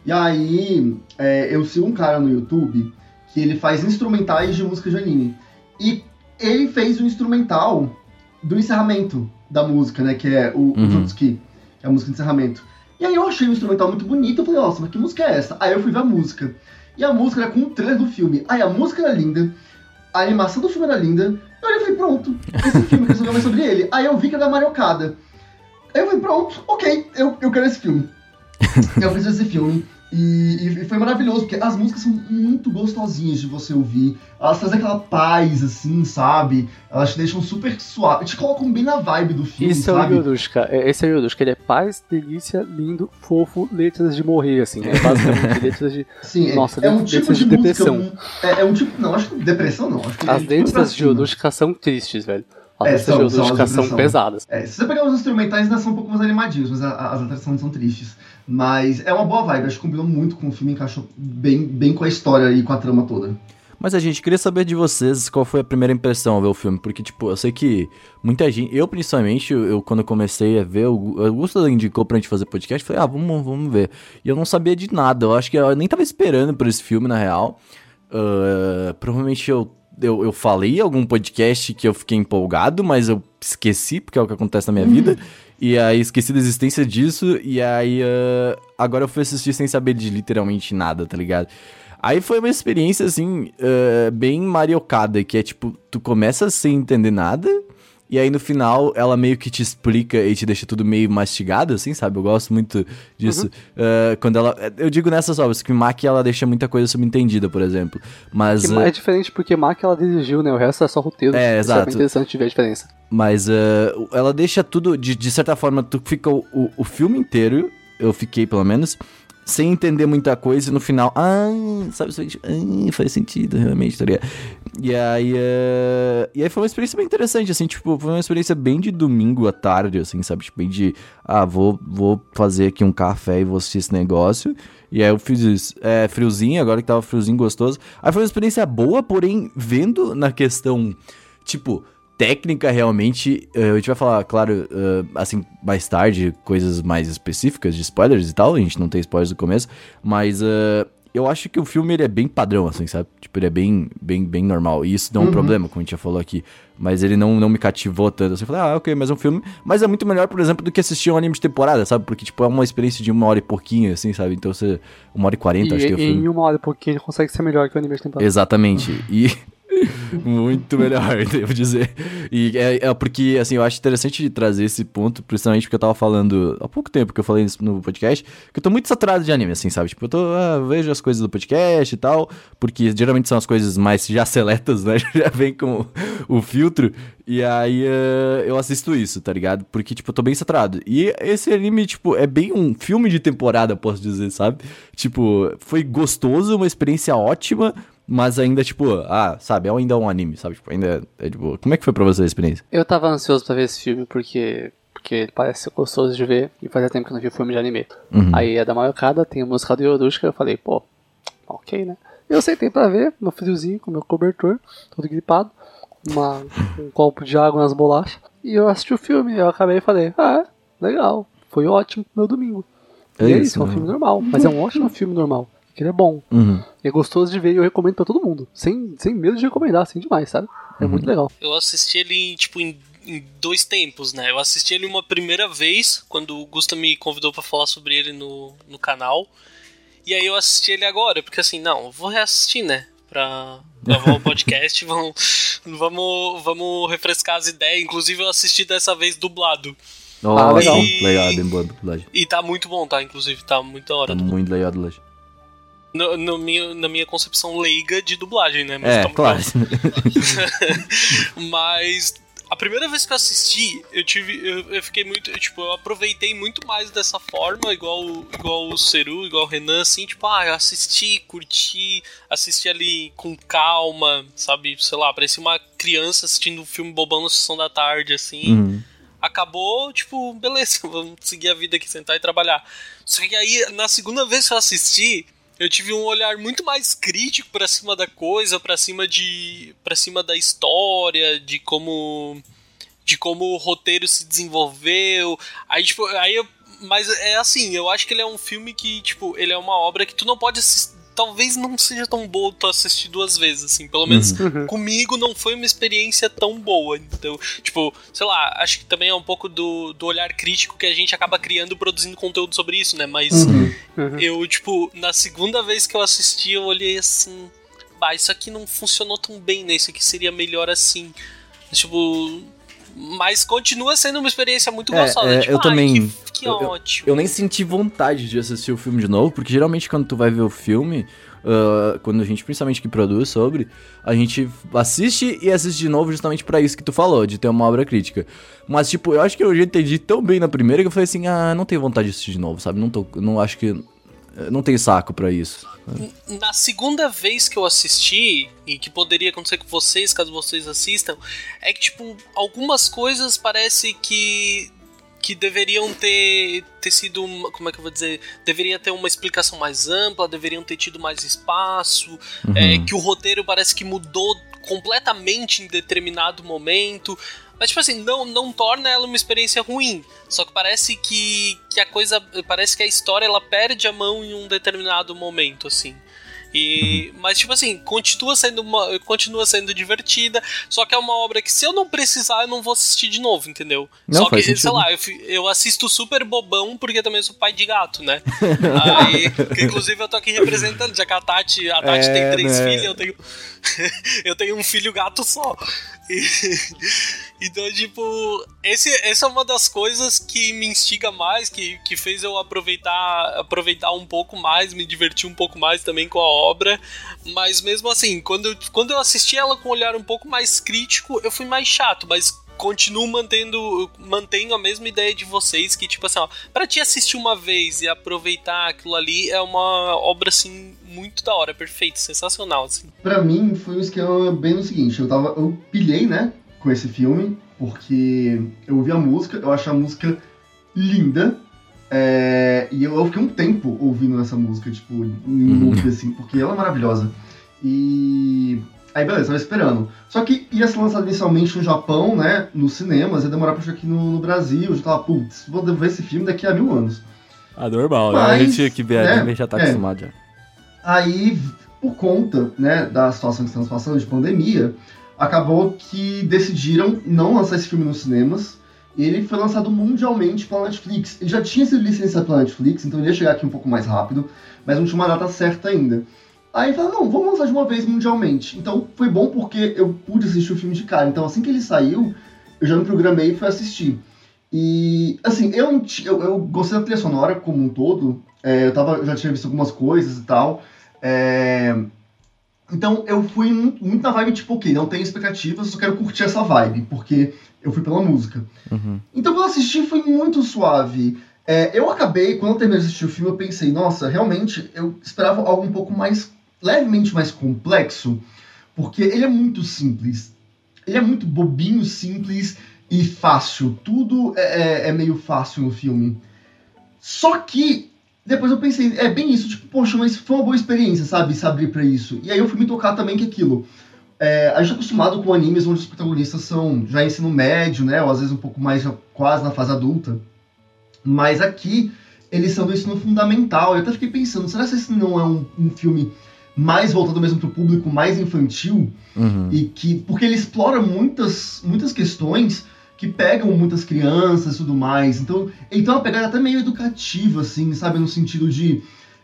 E aí, é, eu sigo um cara no YouTube que ele faz instrumentais de música de anime. E ele fez o instrumental do encerramento da música, né? Que é o, Uhum. o Jutsuki, que é a música de encerramento. E aí eu achei o instrumental muito bonito, eu falei, nossa, mas que música é essa? Aí eu fui ver a música. E a música era com o trailer do filme. Aí a música era linda, a animação do filme era linda. Eu falei, pronto, esse filme, que mais sobre ele. Aí eu vi que era da Mariocada. Aí eu falei, pronto, ok, eu, eu quero esse filme. eu fiz esse filme. E, e foi maravilhoso, porque as músicas são muito gostosinhas de você ouvir. Elas trazem aquela paz, assim, sabe? Elas te deixam super suave, te colocam bem na vibe do filme, Isso é o sabe? Yorushka. É, Esse é o Yorushka. Ele é paz, delícia, lindo, fofo, letras de morrer, assim. É basicamente (laughs) letras de. Sim, é, Nossa, é um letras tipo de, de música. depressão. um- é, é um tipo. Não, acho que depressão não. Acho que As é tipo letras de cima. Yorushka são tristes, velho. As É, são, são, as Yorushka letras são são. pesadas. É, se você pegar os instrumentais, ainda são um pouco mais animadinhos, mas a- a- as letras são, são tristes. Mas é uma boa vibe, acho que combinou muito com o filme, encaixou bem, bem com a história e com a trama toda. Mas a gente queria saber de vocês qual foi a primeira impressão ao ver o filme, porque, tipo, eu sei que muita gente, eu principalmente, eu, eu quando comecei a ver, o Augusto indicou pra gente fazer podcast, falei, ah, vamos, vamos ver. E eu não sabia de nada, eu acho que eu nem tava esperando por esse filme, na real. Uh, provavelmente eu, eu, eu falei algum podcast que eu fiquei empolgado, mas eu esqueci, porque é o que acontece na minha vida. E aí esqueci da existência disso, e aí uh, agora eu fui assistir sem saber de literalmente nada, tá ligado? Aí foi uma experiência, assim, uh, bem mariocada, que é tipo, tu começa sem entender nada, e aí no final ela meio que te explica e te deixa tudo meio mastigado, assim, sabe? Eu gosto muito disso. Uhum. Uh, quando ela. Eu digo nessas obras que Mac ela deixa muita coisa subentendida, por exemplo. Mas. Que uh, é diferente porque Mac ela dirigiu, né? O resto é só roteiro. É, exato. É interessante ver a diferença. Mas uh, ela deixa tudo. De, de certa forma, tu fica o, o, o filme inteiro. Eu fiquei, pelo menos sem entender muita coisa e no final, ah, sabe, ah, faz sentido, realmente, tá ligado? E aí, uh, e aí foi uma experiência bem interessante, assim, tipo, foi uma experiência bem de domingo à tarde, assim, sabe? Tipo, bem de, ah, vou, vou fazer aqui um café e vou assistir esse negócio. E aí eu fiz isso, é, friozinho, agora que tava friozinho gostoso. Aí foi uma experiência boa, porém, vendo na questão, tipo, técnica realmente, uh, a gente vai falar, claro, uh, assim, mais tarde, coisas mais específicas de spoilers e tal, a gente não tem spoilers no começo, mas uh, eu acho que o filme ele é bem padrão, assim, sabe? Tipo, ele é bem, bem, bem normal, e isso não é um uhum. problema, como a gente já falou aqui, mas ele não, não me cativou tanto, assim, eu falei, ah, ok, mas é um filme, mas é muito melhor, por exemplo, do que assistir um anime de temporada, sabe? Porque, tipo, é uma experiência de uma hora e pouquinho, assim, sabe? Então você, uma hora e quarenta, acho que é o filme. em uma hora e pouquinho ele consegue ser melhor que o anime de temporada. Exatamente, e... Muito melhor, (laughs) devo dizer. E é, é, porque, assim, eu acho interessante trazer esse ponto, principalmente porque eu tava falando há pouco tempo que eu falei no podcast, que eu tô muito saturado de anime, assim, sabe? Tipo, eu tô, ah, vejo as coisas do podcast e tal, porque geralmente são as coisas mais (laughs) já seletas, né? (laughs) Já vem com o filtro. E aí uh, eu assisto isso, tá ligado? Porque, tipo, eu tô bem saturado. E esse anime, tipo, é bem um filme de temporada, posso dizer, sabe? Tipo, foi gostoso, uma experiência ótima, mas ainda, tipo, ah, sabe, é ainda um anime, sabe? Tipo, ainda é, tipo, como é que foi pra você a experiência? Eu tava ansioso pra ver esse filme porque, porque ele parece gostoso de ver e fazia tempo que eu não vi filme de anime. Uhum. Aí é da Mayokada, tem a música do Yorushka, eu falei, pô, ok, né? Eu sentei pra ver, no friozinho, com meu cobertor, todo gripado, uma, um copo de água nas bolachas, e eu assisti o filme, eu acabei e falei, ah, legal, foi ótimo meu domingo. É e é isso, é um filme normal, mas é um ótimo filme normal que ele é bom. Uhum. É gostoso de ver e eu recomendo para todo mundo. Sem, sem medo de recomendar, assim demais, sabe? É uhum. muito legal. Eu assisti ele, tipo, em, em, dois tempos, né? Eu assisti ele uma primeira vez, quando o Gusta me convidou para falar sobre ele no, no canal. E aí eu assisti ele agora, porque assim, não, vou reassistir, né? Pra gravar o podcast, (laughs) vamos, vamos, vamos refrescar as ideias. Inclusive eu assisti dessa vez dublado. Oh, ah, legal. E, legal, bem boa dublagem. E tá muito bom, tá? Inclusive, tá muito da hora. Tá muito legal a dublagem no, no minha, na minha concepção leiga de dublagem, né? Mas é, claro. (laughs) Mas a primeira vez que eu assisti, eu tive. Eu, eu, fiquei muito. Tipo, eu aproveitei muito mais dessa forma, igual, igual o Seru, igual o Renan, assim, tipo, ah, eu assisti, curti, assisti ali com calma, sabe? Sei lá, parecia uma criança assistindo um filme bobão na sessão da tarde, assim. Uhum. Acabou, tipo, beleza, (laughs) vamos seguir a vida aqui, sentar e trabalhar. Só que aí, na segunda vez que eu assisti, eu tive um olhar muito mais crítico para cima da coisa, para cima de para cima da história, de como de como o roteiro se desenvolveu. Aí tipo, aí eu, mas é assim, eu acho que ele é um filme que, tipo, ele é uma obra que tu não pode assistir talvez não seja tão boa tu assistir duas vezes, assim. Pelo menos uhum. uhum. comigo não foi uma experiência tão boa. Então, tipo, sei lá, acho que também é um pouco do, do olhar crítico que a gente acaba criando produzindo conteúdo sobre isso, né? Mas uhum. Uhum. eu, tipo, na segunda vez que eu assisti, eu olhei assim. Bah, isso aqui não funcionou tão bem, né? Isso aqui seria melhor assim. Tipo, mas continua sendo uma experiência muito é, gostosa. É, tipo, eu também. Que, que eu, ótimo. Eu, eu, nem senti vontade de assistir o filme de novo, porque geralmente quando tu vai ver o filme, uh, quando a gente, principalmente que produz sobre, a gente assiste e assiste de novo justamente para isso que tu falou, de ter uma obra crítica. Mas, tipo, eu acho que eu já entendi tão bem na primeira que eu falei assim, ah, não tenho vontade de assistir de novo, sabe? Não, tô, não acho que. Não tenho saco para isso. Na segunda vez que eu assisti, e que poderia acontecer com vocês, caso vocês assistam, é que, tipo, algumas coisas parece que que deveriam ter, ter sido, como é que eu vou dizer, deveria ter uma explicação mais ampla, deveriam ter tido mais espaço, uhum. é, que o roteiro parece que mudou completamente em determinado momento. Mas, tipo assim, não, não torna ela uma experiência ruim. Só que parece que, que a coisa. Parece que a história ela perde a mão em um determinado momento, assim. E, uhum. Mas, tipo assim, continua sendo, uma, continua sendo divertida. Só que é uma obra que, se eu não precisar, eu não vou assistir de novo, entendeu? Não, só que, sentido. sei lá, eu, eu, assisto super bobão porque também sou pai de gato, né? (laughs) Aí, que, inclusive, eu tô aqui representando, já que a Tati, a Tati é, tem três né? filhos, eu tenho, (laughs) eu tenho um filho gato só. (laughs) então, tipo, esse, essa é uma das coisas que me instiga mais, que, que fez eu aproveitar, aproveitar um pouco mais, me divertir um pouco mais também com a obra. Mas mesmo assim, quando quando eu assisti ela com um olhar um pouco mais crítico, eu fui mais chato, mas continuo mantendo mantenho a mesma ideia de vocês que tipo assim ó para te assistir uma vez e aproveitar aquilo ali é uma obra assim muito da hora perfeito sensacional assim para mim foi um esquema bem no seguinte eu tava eu pilhei né com esse filme porque eu ouvi a música eu acho a música linda é, e eu, eu, fiquei um tempo ouvindo essa música tipo em uhum. loop assim porque ela é maravilhosa e Aí beleza, tava esperando. Só que ia ser lançado inicialmente no Japão, né? Nos cinemas, ia demorar pra chegar aqui no, no Brasil. Eu já tava, putz, vou ver esse filme daqui a mil anos. Ah, normal, Mas, né? A gente que vê né, anime já tá é. acostumado já. Aí, por conta, né, da situação que estamos passando de pandemia, acabou que decidiram não lançar esse filme nos cinemas. Ele foi lançado mundialmente pela Netflix. Ele já tinha sido licenciado pela Netflix, então ele ia chegar aqui um pouco mais rápido, mas não tinha uma data certa ainda. Aí fala, não, vamos lançar de uma vez mundialmente. Então foi bom porque eu pude assistir o filme de cara. Então assim que ele saiu, eu já me programei e fui assistir. E assim, eu, eu, eu gostei da trilha sonora como um todo. É, eu tava, já tinha visto algumas coisas e tal. É, então eu fui muito, muito, na vibe tipo, ok, não tenho expectativas, só quero curtir essa vibe, porque eu fui pela música. Uhum. Então quando eu assisti foi muito suave. É, eu acabei, quando eu terminei de assistir o filme, eu pensei, nossa, realmente, eu esperava algo um pouco mais levemente mais complexo, porque ele é muito simples. Ele é muito bobinho, simples e fácil. Tudo é, é, é meio fácil no filme. Só que depois eu pensei, é bem isso, tipo, poxa, mas foi uma boa experiência, sabe? Se abrir pra isso. E aí eu fui me tocar também que aquilo. É, a gente tá acostumado com animes onde os protagonistas são já ensino médio, né? Ou às vezes um pouco mais quase na fase adulta. Mas aqui eles são do ensino fundamental. Eu até fiquei pensando, será que esse não é um, um filme mais voltado mesmo para o público mais infantil uhum. e que porque ele explora muitas muitas questões que pegam muitas crianças e tudo mais então então é uma pegada até meio educativa assim sabe no sentido de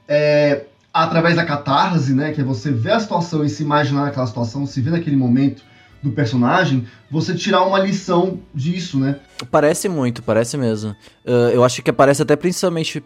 é, através da catarse né que é você ver a situação e se imaginar naquela situação se ver naquele momento do personagem, você tirar uma lição disso, né? Parece muito, parece mesmo. Uh, eu acho que aparece até principalmente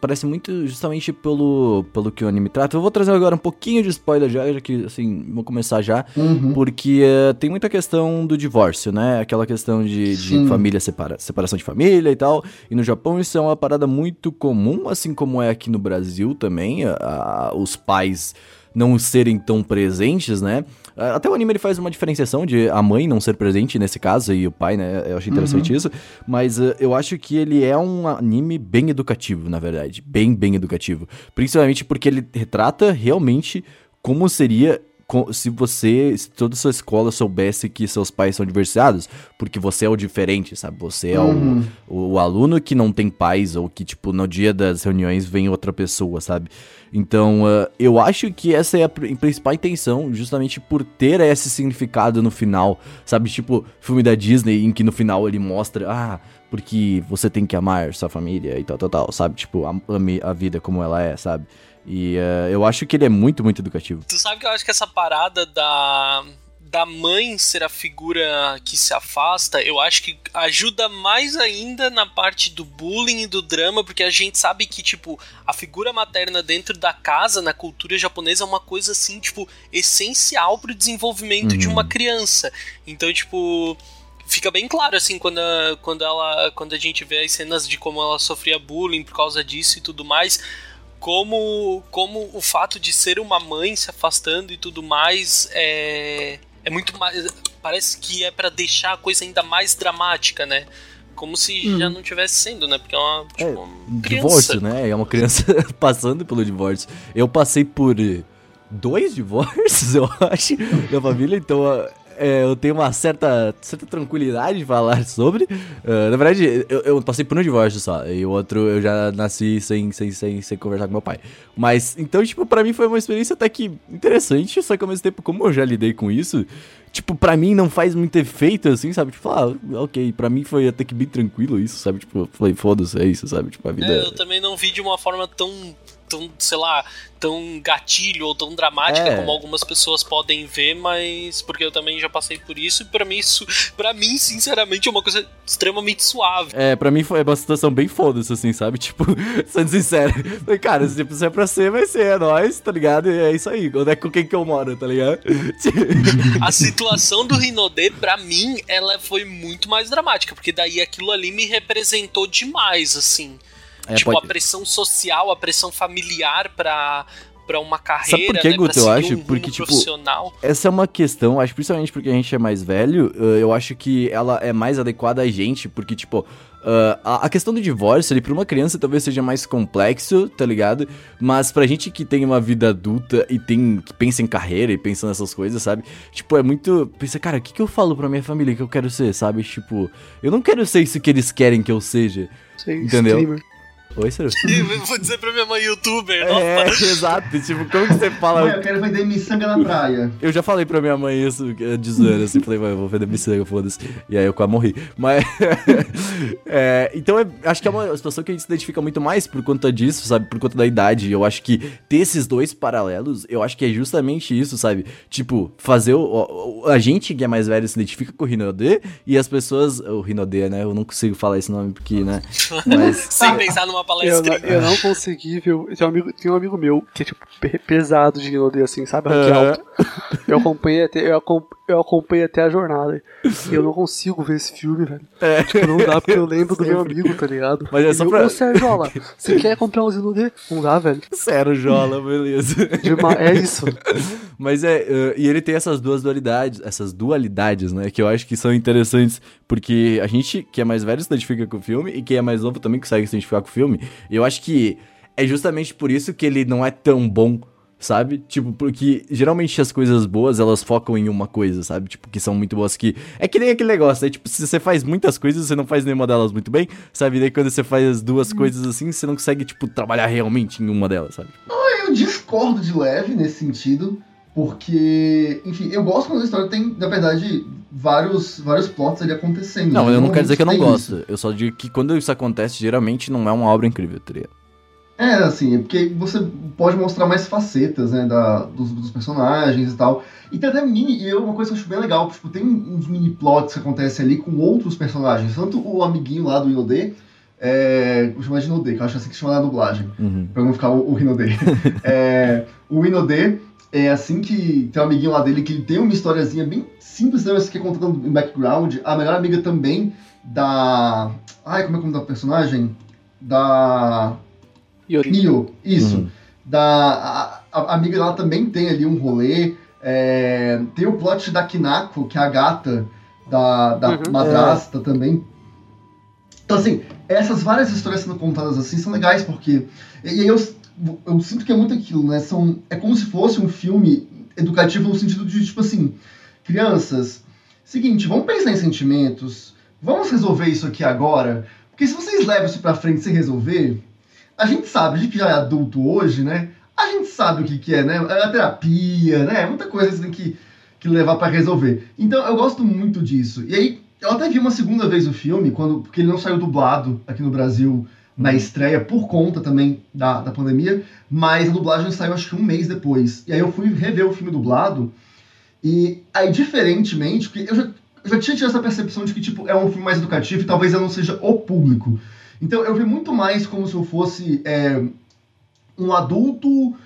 parece muito justamente pelo, pelo que o anime trata. Eu vou trazer agora um pouquinho de spoiler já, já que, assim, vou começar já, uhum. porque uh, tem muita questão do divórcio, né? Aquela questão de, de família, separa, separação de família e tal. E no Japão isso é uma parada muito comum, assim como é aqui no Brasil também, a, a, os pais não serem tão presentes, né? Até o anime ele faz uma diferenciação de a mãe não ser presente nesse caso e o pai, né? Eu achei interessante uhum. isso. Mas uh, eu acho que ele é um anime bem educativo, na verdade. Bem, bem educativo. Principalmente porque ele retrata realmente como seria se você, se toda a sua escola soubesse que seus pais são divorciados, porque você é o diferente, sabe? Você é uhum. o, o, aluno que não tem pais, ou que, tipo, no dia das reuniões vem outra pessoa, sabe? Então, uh, eu acho que essa é a principal intenção, justamente por ter esse significado no final, sabe? Tipo, filme da Disney, em que no final ele mostra, ah, porque você tem que amar sua família e tal, tal, tal, sabe? Tipo, ame a vida como ela é, sabe? E uh, eu acho que ele é muito, muito educativo. Tu sabe que eu acho que essa parada da da mãe ser a figura que se afasta, eu acho que ajuda mais ainda na parte do bullying e do drama, porque a gente sabe que, tipo, a figura materna dentro da casa, na cultura japonesa, é uma coisa, assim, tipo, essencial pro desenvolvimento uhum. de uma criança. Então, tipo, fica bem claro assim quando a, quando ela quando a gente vê as cenas de como ela sofria bullying por causa disso e tudo mais como, como o fato de ser uma mãe se afastando e tudo mais é, é muito mais. Parece que é para deixar a coisa ainda mais dramática, né? como se hum. já não tivesse sendo, né? Porque é uma, tipo, é, uma divórcio, né? É uma criança (laughs) passando pelo divórcio. Eu passei por dois divórcios, (laughs) eu acho, na família, então é, eu tenho uma certa, certa tranquilidade de falar sobre. Uh, na verdade, eu, eu, passei por um divórcio só, e o outro eu já nasci sem, sem, sem, sem conversar com meu pai. Mas, então, tipo, pra mim foi uma experiência até que interessante, só que ao mesmo tempo, como eu já lidei com isso, tipo, pra mim não faz muito efeito, assim, sabe? Tipo, ah, ok, pra mim foi até que bem tranquilo isso, sabe? Tipo, eu falei, foda-se, é isso, sabe? Tipo, a vida... É, eu também não vi de uma forma tão tão, sei lá, tão gatilho ou tão dramática é. como algumas pessoas podem ver, mas porque eu também já passei por isso e para mim isso, para mim sinceramente é uma coisa extremamente suave. É, para mim foi uma situação bem foda-se assim, sabe? (laughs) Tipo, sendo sincero, cara, se é pra ser, vai ser, é nóis, tá ligado? E é isso aí. Onde é com quem que eu moro, tá ligado? A situação do Rinodê, pra mim, ela foi muito mais dramática, porque daí aquilo ali me representou demais, assim. É, tipo, pode... a pressão social, a pressão familiar pra, pra uma carreira, Sabe por que, né, Guto, eu acho? Um porque, tipo, essa é uma questão, acho principalmente porque a gente é mais velho, eh, eu acho que ela é mais adequada a gente, porque, tipo, Uh, a, a, questão do divórcio, ali, pra uma criança talvez seja mais complexo, tá ligado? Mas pra gente que tem uma vida adulta e tem que pensa em carreira e pensa nessas coisas, sabe? Tipo, é muito. Pensa, cara, o que, que eu falo pra minha família que eu quero ser, sabe? Tipo, eu não quero ser isso que eles querem que eu seja. Sim, entendeu? Streamer. Oi, Ciro? (laughs) Vou dizer pra minha mãe youtuber. É, (laughs) exato. Tipo, como que você fala? Mãe, eu quero vender miçanga na praia. Eu já falei pra minha mãe isso de zoeira, assim. Falei, mãe, eu vou vender miçanga, foda-se. E aí eu quase morri. Mas. (laughs) é, então, é, acho que é uma situação que a gente se identifica muito mais por conta disso, sabe? Por conta da idade. Eu acho que ter esses dois paralelos, eu acho que é justamente isso, sabe? Tipo, fazer o. o a gente que é mais velho se identifica com o Rinodê e as pessoas. O Rinodê, né? Eu não consigo falar esse nome porque, né? Mas. Sem pensar numa palestra. Eu, não, eu não consegui ver. Tem um, amigo, tem um amigo meu que é tipo pesado de Rinode, assim, sabe? Rank alto. (laughs) Eu acompanhei até. Eu acompanhei eu acompanhei até a jornada. E eu não consigo ver esse filme, velho. É. Tipo, não dá porque eu lembro do meu amigo, tá ligado? Mas é só pra... Ô, Sergiola, você (laughs) quer comprar um Zinodê? Não dá, velho. Sergiola, beleza. É isso. (laughs) Mas é, uh, e ele tem essas duas dualidades, essas dualidades, né? Que eu acho que são interessantes, porque a gente que é mais velho se identifica com o filme e quem é mais novo também consegue se identificar com o filme. E eu acho que é justamente por isso que ele não é tão bom sabe? Tipo, porque geralmente as coisas boas, elas focam em uma coisa, sabe? Tipo, que são muito boas que... É que nem aquele negócio, né? Tipo, se você faz muitas coisas, você não faz nenhuma delas muito bem, sabe? E daí quando você faz duas hum. coisas assim, você não consegue, tipo, trabalhar realmente em uma delas, sabe? Ah, eu discordo de leve nesse sentido, porque, enfim, eu gosto quando a história tem, na verdade, vários, vários plots ali acontecendo. Não, eu não quero dizer que eu não gosto. Isso. Eu só digo que quando isso acontece, geralmente não é uma obra incrível, tá ligado? É, assim, é porque você pode mostrar mais facetas, né, da, dos, dos, personagens e tal. E tem até mini, e é uma coisa que eu acho bem legal, tipo, tem uns mini plots que acontecem ali com outros personagens. Tanto o amiguinho lá do Inodê, é, vou chamar de Inodê, que eu acho assim que chama na dublagem, uhum. pra não ficar o, o Inodê. (laughs) é, o Inodê é assim que tem um amiguinho lá dele que tem uma historiazinha bem simples, né, mas que é contando em background. A melhor amiga também da... Ai, como é o nome da personagem? Da... Yori. Nio, isso. Uhum. Da, a, a, amiga dela também tem ali um rolê. É, tem o plot da Kinako, que é a gata da, da uhum. madrasta é. também. Então, assim, essas várias histórias sendo contadas assim são legais, porque. E aí eu, eu sinto que é muito aquilo, né? São, é como se fosse um filme educativo no sentido de, tipo assim, crianças, seguinte, vamos pensar em sentimentos, vamos resolver isso aqui agora, porque se vocês levam isso pra frente sem resolver, a gente sabe, a gente já é adulto hoje, né? A gente sabe o que, que é, né? É a terapia, né? Muita coisa que você tem que, que levar para resolver. Então eu gosto muito disso. E aí, eu até vi uma segunda vez o filme, quando, porque ele não saiu dublado aqui no Brasil na uhum. estreia, por conta também da, da pandemia, mas a dublagem saiu acho que um mês depois. E aí eu fui rever o filme dublado, e aí, diferentemente, porque eu já, eu já tinha tido essa percepção de que, tipo, é um filme mais educativo e talvez eu não seja o público. Então eu vi muito mais como se eu fosse é, um adulto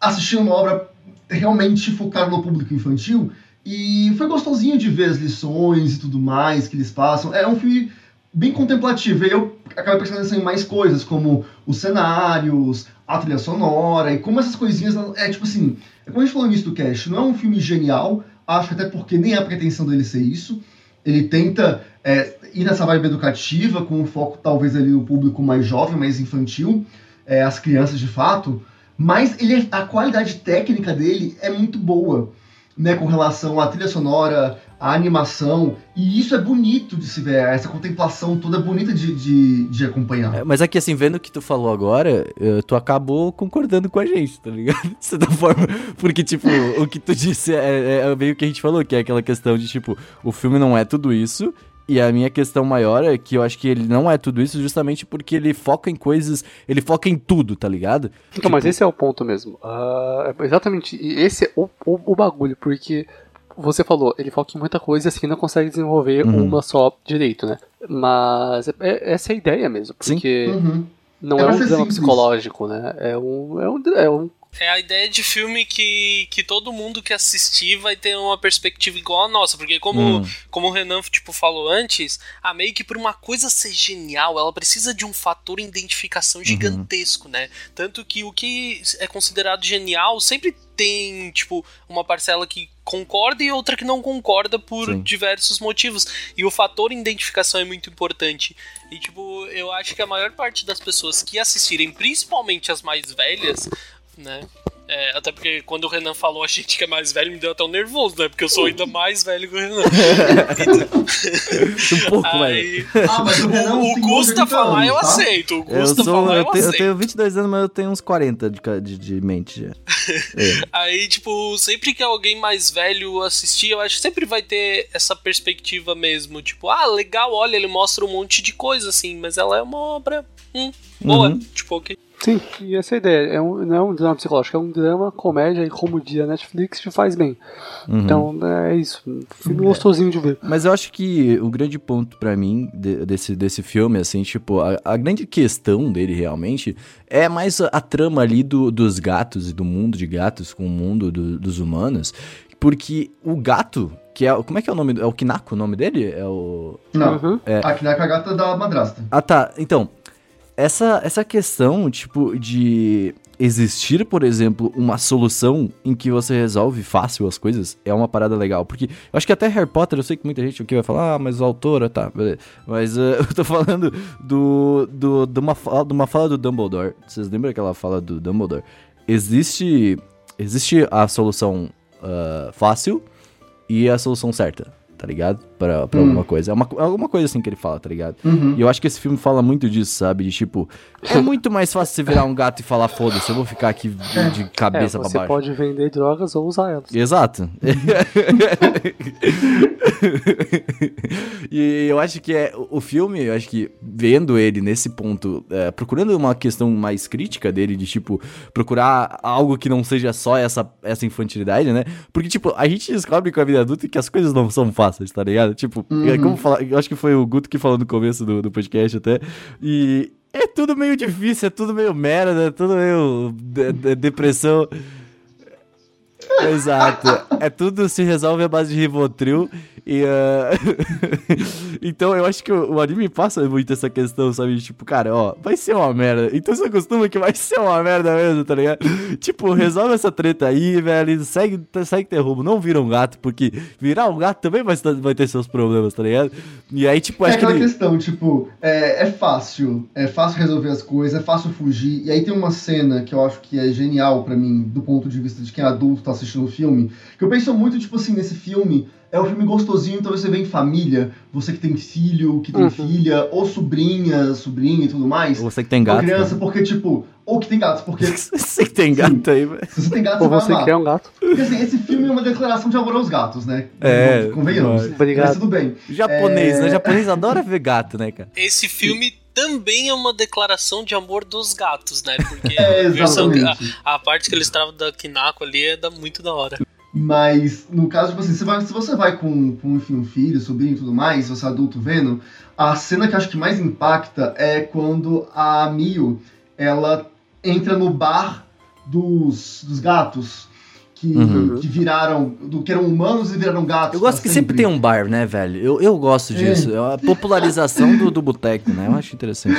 assistindo uma obra realmente focada no público infantil. E foi gostosinho de ver as lições e tudo mais que eles passam. É um filme bem contemplativo. E eu acabei prestando atenção em mais coisas, como os cenários, a trilha sonora, e como essas coisinhas. É tipo assim, é como a gente falou início do cast, não é um filme genial, acho até porque nem é a pretensão dele ser isso. Ele tenta é, ir nessa vibe educativa, com um foco talvez ali no público mais jovem, mais infantil, é, as crianças de fato, mas ele, a qualidade técnica dele é muito boa, né, com relação à trilha sonora, à animação, e isso é bonito de se ver, essa contemplação toda é bonita de, de, de acompanhar. É, mas aqui, assim, vendo o que tu falou agora, eh, tu acabou concordando com a gente, tá ligado? (laughs) De certa forma. Porque, tipo, o que tu disse é, é meio que a gente falou, que é aquela questão de, tipo, o filme não é tudo isso, e a minha questão maior é que eu acho que ele não é tudo isso justamente porque ele foca em coisas. Ele foca em tudo, tá ligado? Então, tipo... mas esse é o ponto mesmo. Uh, exatamente. Esse é o, o, o, bagulho, porque você falou, ele foca em muita coisa e assim não consegue desenvolver uhum. uma só direito, né? Mas é, é, essa é a ideia mesmo, porque. Uhum. Não é, é um drama simples. psicológico, né? É um, é um, é um é a ideia de filme que, que todo mundo que assistir vai ter uma perspectiva igual a nossa. Porque como, hum. como o Renan tipo, falou antes, a meio que por uma coisa ser genial, ela precisa de um fator identificação uhum. gigantesco, uhum. né? Tanto que o que é considerado genial sempre tem, tipo, uma parcela que concorda e outra que não concorda por Sim. diversos motivos. E o fator identificação é muito importante. E, tipo, eu acho que a maior parte das pessoas que assistirem, principalmente as mais velhas, né? É, até porque quando o Renan falou a gente que é mais velho, me deu até um nervoso, né? Porque eu sou ainda mais velho que o Renan. (laughs) um pouco, velho. Ah, mas o, Renan o, o Gusta falar eu tá? aceito. O Gusta eu sou, falar eu, eu, tenho, aceito. eu tenho 22 anos, mas eu tenho uns 40 de, de, de mente já. (laughs) É. Aí, tipo, sempre que alguém mais velho assistir, eu acho que sempre vai ter essa perspectiva mesmo. Tipo, ah, legal, olha, ele mostra um monte de coisa, assim, mas ela é uma obra hum, boa. Uhum. Tipo, ok. Sim, e essa é a ideia. É um, não é um drama psicológico, é um drama, comédia, e como dia Netflix te faz bem. Uhum. Então é isso. Um filme é. gostosinho de ver. Mas eu acho que o grande ponto para mim de, desse, desse filme, assim, tipo, a, a, grande questão dele realmente é mais a, a trama ali do, dos gatos e do mundo de gatos com o mundo do, dos humanos. Porque o gato, que é. Como é que é o nome? É o Kinako o nome dele? É o. Não. Uhum. É... A Kinako é a gata da madrasta. Ah, tá. Então, essa, essa questão, tipo, de existir, por exemplo, uma solução em que você resolve fácil as coisas é uma parada legal. Porque eu acho que até Harry Potter, eu sei que muita gente aqui vai falar, ah, mas o autora, tá, beleza. Mas uh, (laughs) eu tô falando do, do, de, uma, de uma fala do Dumbledore. Vocês lembram aquela fala do Dumbledore? Existe, existe a solução uh, fácil e a solução certa tá ligado? Pra, pra hum. alguma coisa. É uma, é alguma coisa assim que ele fala, tá ligado? Uhum. E eu acho que esse filme fala muito disso, sabe? De tipo, é (coughs) muito mais fácil você virar um gato e falar, foda-se, eu vou ficar aqui de, de cabeça é, pra baixo. Você pode vender drogas ou usar elas. Exato. (laughs) e eu acho que é o filme, eu acho que vendo ele nesse ponto, é, procurando uma questão mais crítica dele, de tipo, procurar algo que não seja só essa, essa infantilidade, né? Porque, tipo, a gente descobre com a vida adulta que as coisas não são fáceis, tá ligado? Tipo, é uhum. como falar, eu acho que foi o Guto que falou no começo do, do podcast até. E é tudo meio difícil, é tudo meio merda, é tudo meio de, de, depressão. (laughs) Exato. É tudo se resolve à base de Rivotril. E, uh... (laughs) então eu acho que o, o, anime passa muito essa questão, sabe? Tipo, cara, ó, vai ser uma merda. Então você acostuma que vai ser uma merda mesmo, tá ligado? tipo, resolve essa treta aí, velho. Segue, segue ter rumo. Não vira um gato, porque virar um gato também vai, vai ter seus problemas, tá ligado? E aí, tipo, é acho aquela que. Ele... questão, tipo, é, é fácil. É fácil resolver as coisas, é fácil fugir. E aí tem uma cena que eu acho que é genial para mim, do ponto de vista de quem é adulto tá assistindo o filme. Que eu penso muito, tipo assim, nesse filme é um filme gostosinho, então você vê em família, você que tem filho, que tem uhum. filha, ou sobrinha, sobrinha e tudo mais. Ou você que tem gato. Ou criança, né? porque, tipo, ou que tem gatos, porque. (laughs) você que tem gato sim, aí, velho. Se você tem gato, ou você, você quer um gato. Porque assim, esse filme é uma declaração de amor aos gatos, né? É. Convenhamos. Obrigado. Mas tudo bem. Japonês, é... né? Japonês adora ver gato, né, cara? Esse filme também é uma declaração de amor dos gatos, né? Porque (laughs) é, a, a, parte que eles travam da Kinako ali é da, muito da hora. Mas, no caso, tipo assim, você vai, se você vai com, com enfim, um filho, sobrinho e tudo mais, você é adulto vendo, a cena que acho que mais impacta é quando a Mio, ela entra no bar dos, dos gatos. Que, uhum. que viraram, do, que eram humanos e viraram gatos. Eu gosto que sempre. sempre tem um bar, né, velho? Eu, eu gosto é. disso. É. a popularização do, do boteco, né? Eu acho interessante.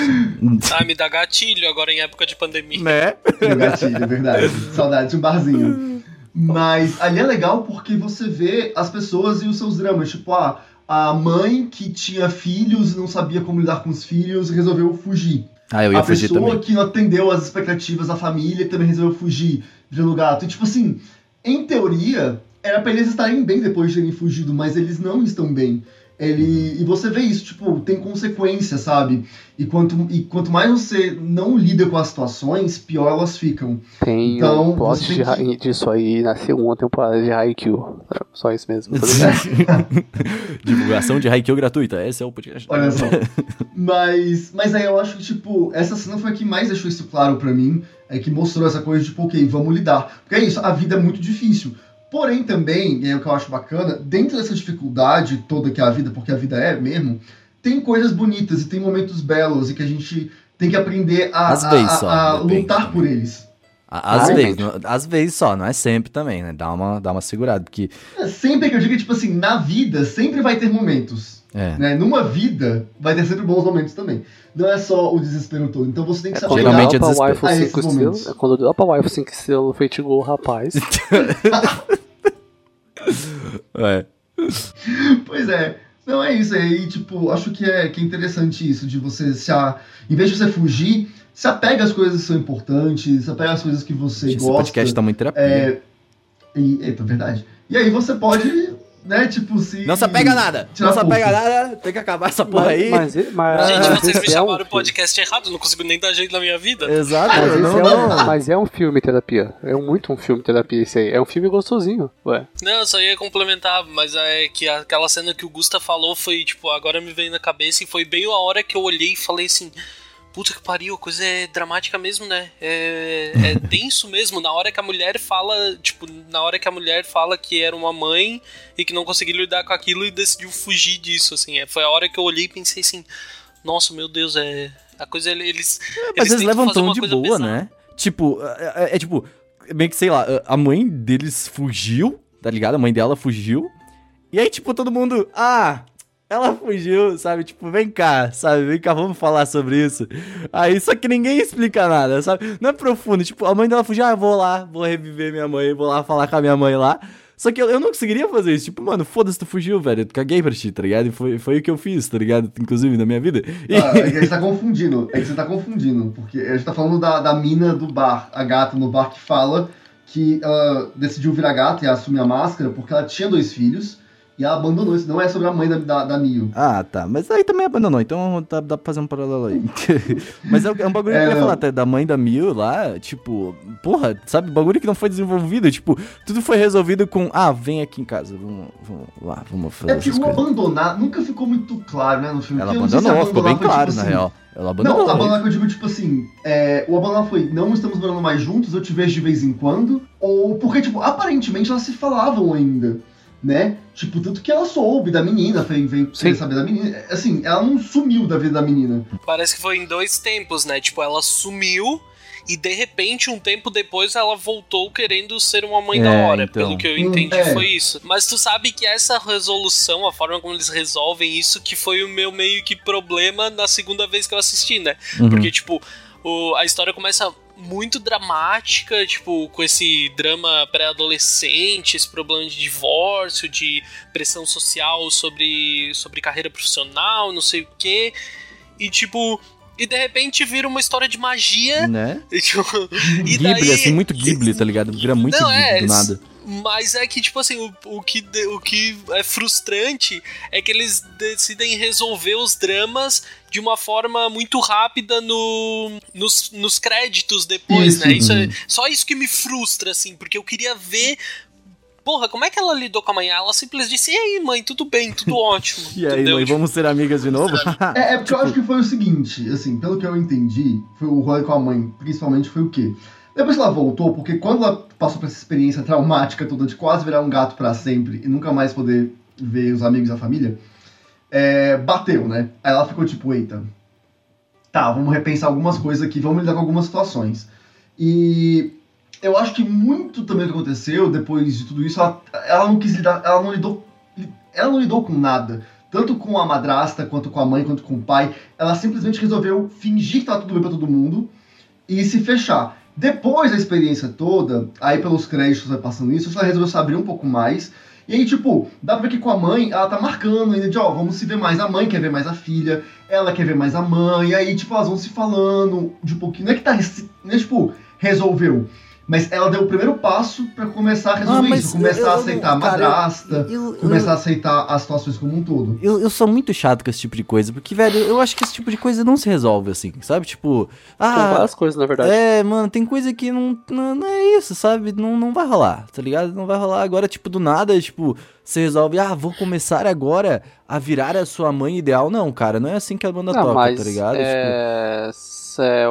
Ah, me dá gatilho agora em época de pandemia. Né? (laughs) gatilho, é verdade. Saudade de um barzinho. Mas ali é legal porque você vê as pessoas e os seus dramas. Tipo, ah, a mãe que tinha filhos e não sabia como lidar com os filhos resolveu fugir. Ah, eu ia a fugir pessoa também. que não atendeu às expectativas da família também resolveu fugir, virando gato. E tipo assim, em teoria, era pra eles estarem bem depois de terem fugido, mas eles não estão bem. Ele, e você vê isso, tipo, tem consequência, sabe? E quanto, e quanto mais você não lida com as situações, pior elas ficam. Tem Então, um você tem de que- disso aí na segunda temporada de Haikyuu. É, Só isso mesmo. (laughs) Divulgação de Haikyuu gratuita. Esse é o podcast. Olha só. (laughs) mas, mas aí eu acho que, tipo, essa cena foi a que mais deixou isso claro pra mim. É que mostrou essa coisa de, tipo, ok, vamos lidar. Porque é isso, a vida é muito difícil. Porém, também, e é o que eu acho bacana, dentro dessa dificuldade toda que é a vida, porque a vida é mesmo, tem coisas bonitas e tem momentos belos e que a gente tem que aprender a, Às a- vezes a- só, a depende lutar por eles. Às vezes, não- às vezes só, não é sempre também, né? Dá uma, dá uma segurada, porque. É, Sempre que eu digo, tipo assim, na vida sempre vai ter momentos. É. Né? Numa vida vai ter sempre bons momentos também. Não é só o desespero todo. Então você tem que É saber Geralmente é desespero. waifu Ah, 5 esses estrelas. momentos. É quando deu pra waifu 5 estrelas, feitiçou o rapaz. (laughs) É. Pois é. Não é isso aí, tipo, acho que é, que é interessante isso, de você se a, em vez de você fugir, se apega às coisas que são importantes, se apega às coisas que você Esse gosta. podcast tá muito terapia. é, e, eita, verdade. E aí você pode, né, tipo, se. Não se apega nada! Não se apega nada, tem que acabar essa porra aí. Mas, mas, mas, Gente, vocês me esse é um chamaram o filme. podcast errado, não consigo nem dar jeito na minha vida. Exato, Ah, Mas, não, é não. um, mas é um filme terapia. É muito um filme terapia esse aí. É um filme gostosinho. Ué. Não, eu só ia complementar, mas é que aquela cena que o Gusta falou foi, tipo, agora me veio na cabeça e foi bem a hora que eu olhei e falei assim. Puta que pariu, a coisa é dramática mesmo, né? É, é (laughs) tenso mesmo. Na hora que a mulher fala, tipo, na hora que a mulher fala que era uma mãe e que não conseguiu lidar com aquilo e decidiu fugir disso, assim. É, foi a hora que eu olhei e pensei assim, nossa, meu Deus, é. A coisa, eles. Mas eles tão uma de boa, pesada. né? Tipo, é, é- é tipo, meio que sei lá, a mãe deles fugiu, tá ligado? A mãe dela fugiu. E aí, tipo, todo mundo, ah, ela fugiu, sabe? Tipo, vem cá, sabe? Vem cá, vamos falar sobre isso. Aí, só que ninguém explica nada, sabe? Não é profundo. Tipo, a mãe dela fugiu, ah, eu vou lá, vou reviver minha mãe, vou lá falar com a minha mãe lá. Só que eu, eu não conseguiria fazer isso. Tipo, mano, foda-se, tu fugiu, velho. Eu caguei pra ti, tá ligado? E foi, foi o que eu fiz, tá ligado? Inclusive, na minha vida. E- Ah, é que você tá confundindo. É que você tá confundindo. Porque a gente tá falando da, da mina do bar, a gata no bar que fala que ela decidiu virar gata e assumir a máscara porque ela tinha dois filhos e ela abandonou isso. Não é sobre a mãe da, da, da Mio. Ah, tá. Mas aí também abandonou, então dá, dá pra fazer um paralelo aí. (laughs) Mas é, é um bagulho que É, eu ia não. falar até da mãe da Mil lá, tipo, porra, sabe, bagulho que não foi desenvolvido, tipo, tudo foi resolvido com, ah, vem aqui em casa, vamos, vamos lá, vamos fazer É que o abandonar nunca ficou muito claro, né, no filme. Ela se abandonou, ficou bem foi, claro, tipo, na assim, real. Ela abandonou. Não, abandonar que eu digo, tipo assim, é, o abandonar foi, não estamos morando mais juntos, eu te vejo de vez em quando, ou porque, tipo, aparentemente elas se falavam ainda, né? Tipo, tanto que ela soube da menina, veio, veio saber da menina. Assim, ela não sumiu da vida da menina. Parece que foi em dois tempos, né? Tipo, ela sumiu e de repente, um tempo depois, ela voltou querendo ser uma mãe da É, hora. então. Pelo que eu Hum, entendi, é. foi isso. Mas tu sabe que essa resolução, a forma como eles resolvem isso, que foi o meu meio que problema na segunda vez que eu assisti, né? Uhum. Porque, tipo, o- a história começa muito dramática, tipo, com esse drama pré-adolescente, esse problema de divórcio, de pressão social sobre, sobre carreira profissional, não sei o quê. E, tipo, e de repente vira uma história de magia. Né? (laughs) E, tipo, e Ghibli, daí- assim, muito Ghibli, tá ligado? Vira muito Não, Ghibli é, do nada. Mas é que, tipo assim, o, o, que, o que é frustrante é que eles decidem resolver os dramas de uma forma muito rápida no, nos, nos créditos depois, Isso. né? Isso é, só isso que me frustra, assim, porque eu queria ver. Porra, como é que ela lidou com a mãe? Ela simplesmente disse: E aí, mãe, tudo bem, tudo (laughs) ótimo. E aí, entendeu? mãe, Tipo, vamos ser amigas de novo? (laughs) É, é porque eu acho que foi o seguinte, assim, pelo que eu entendi, foi o rolê com a mãe, principalmente, foi o quê? Depois ela voltou, porque quando ela passou por essa experiência traumática toda de quase virar um gato pra sempre e nunca mais poder ver os amigos e a família, é, bateu, né? Aí ela ficou tipo, eita, tá, vamos repensar algumas coisas aqui, vamos lidar com algumas situações. E eu acho que muito também que aconteceu depois de tudo isso, ela, ela não quis lidar, ela não lidou, ela não lidou com nada. Tanto com a madrasta, quanto com a mãe, quanto com o pai. Ela simplesmente resolveu fingir que tá tudo bem pra todo mundo e se fechar. Depois da experiência toda, aí pelos créditos vai passando isso, ela resolveu se abrir um pouco mais E aí, tipo, dá pra ver que com a mãe, ela tá marcando ainda de, ó, vamos se ver mais. A mãe quer ver mais a filha, ela quer ver mais a mãe. E aí, tipo, elas vão se falando de um pouquinho. Não é que tá, não é, tipo, resolveu. Mas ela deu o primeiro passo para começar a resolver Ah, isso, começar eu- a eu- aceitar a cara, madrasta, eu- eu- começar a aceitar as situações como um todo. Eu, eu sou muito chato com esse tipo de coisa, porque, velho, eu acho que esse tipo de coisa não se resolve assim, sabe? Tipo, ah, várias coisas, na verdade. é, mano, tem coisa que não, não, não é isso, sabe? Não, não vai rolar, tá ligado? Não vai rolar agora, tipo, do nada, tipo, você resolve, ah, vou começar agora a virar a sua mãe ideal. Não, cara, não é assim que a banda Não, toca, mas tá ligado? Tipo, é... s- é...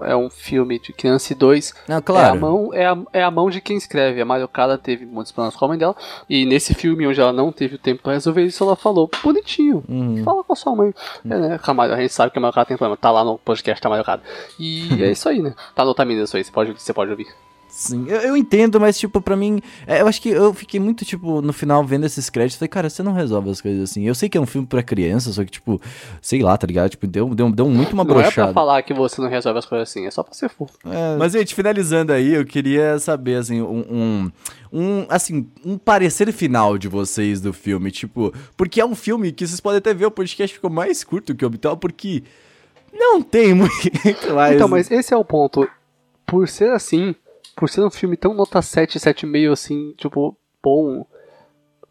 é um filme de criança e dois. não, É, a claro. mão, é, a, é a mão de quem escreve. A Mario Kada teve muitos planos com a mãe dela. E nesse filme, onde ela não teve o tempo pra resolver isso, ela falou: bonitinho. Uhum. Fala com a sua mãe. É, né? A, Mario, a gente sabe que a Mario Kada tem problema. Tá lá no podcast da Mario Kada. E (laughs) é isso aí, né? Tá no Otaminas isso aí. Você pode, você pode ouvir. Sim, eu, eu entendo, mas, tipo, pra mim, é, eu acho que eu fiquei muito, tipo, no final vendo esses créditos, falei, cara, você não resolve as coisas assim. Eu sei que é um filme pra criança, só que, tipo, sei lá, tá ligado? Tipo, deu, deu, deu muito uma não é brochada. pra falar que você não resolve as coisas assim. É só pra ser fofo. Mas, gente, finalizando aí, eu queria saber, assim, um, um, um, assim, um parecer final de vocês do filme, tipo, porque é um filme que vocês podem até ver, o podcast ficou mais curto que o habitual, porque não tem muito (laughs) mais... Então, mas esse é o ponto. Por ser assim, por ser um filme tão nota 7, 7,5 assim, tipo, bom,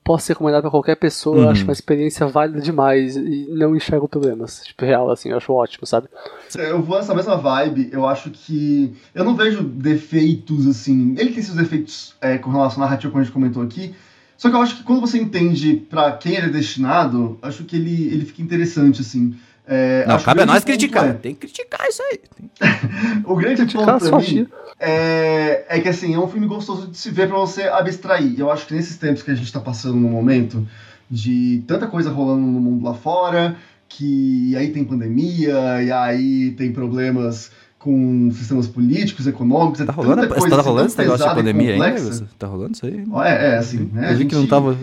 posso ser recomendado pra qualquer pessoa, eu Uhum. acho uma experiência válida demais e não enxergo problemas. Tipo, real, assim, eu acho ótimo, sabe? Eu vou nessa mesma vibe, eu acho que. Eu não vejo defeitos, assim. Ele tem seus defeitos é, com relação à narrativa, como a gente comentou aqui. Só que eu acho que quando você entende pra quem ele é destinado, acho que ele, ele fica interessante, assim. É, Não, cabe a nós criticar. é- Tem que criticar isso aí. (laughs) o grande Criticar ponto pra mim é, é que assim, é um filme gostoso de se ver pra você abstrair. Eu acho que nesses tempos que a gente tá passando no momento, de tanta coisa rolando no mundo lá fora, que aí tem pandemia, e aí tem problemas com sistemas políticos, econômicos, é Tá rolando, tanta tá coisa assim, rolando esse negócio de e pandemia ainda? complexa. Tá rolando isso aí? É, é, assim, né? eu vi a que não gente- tava...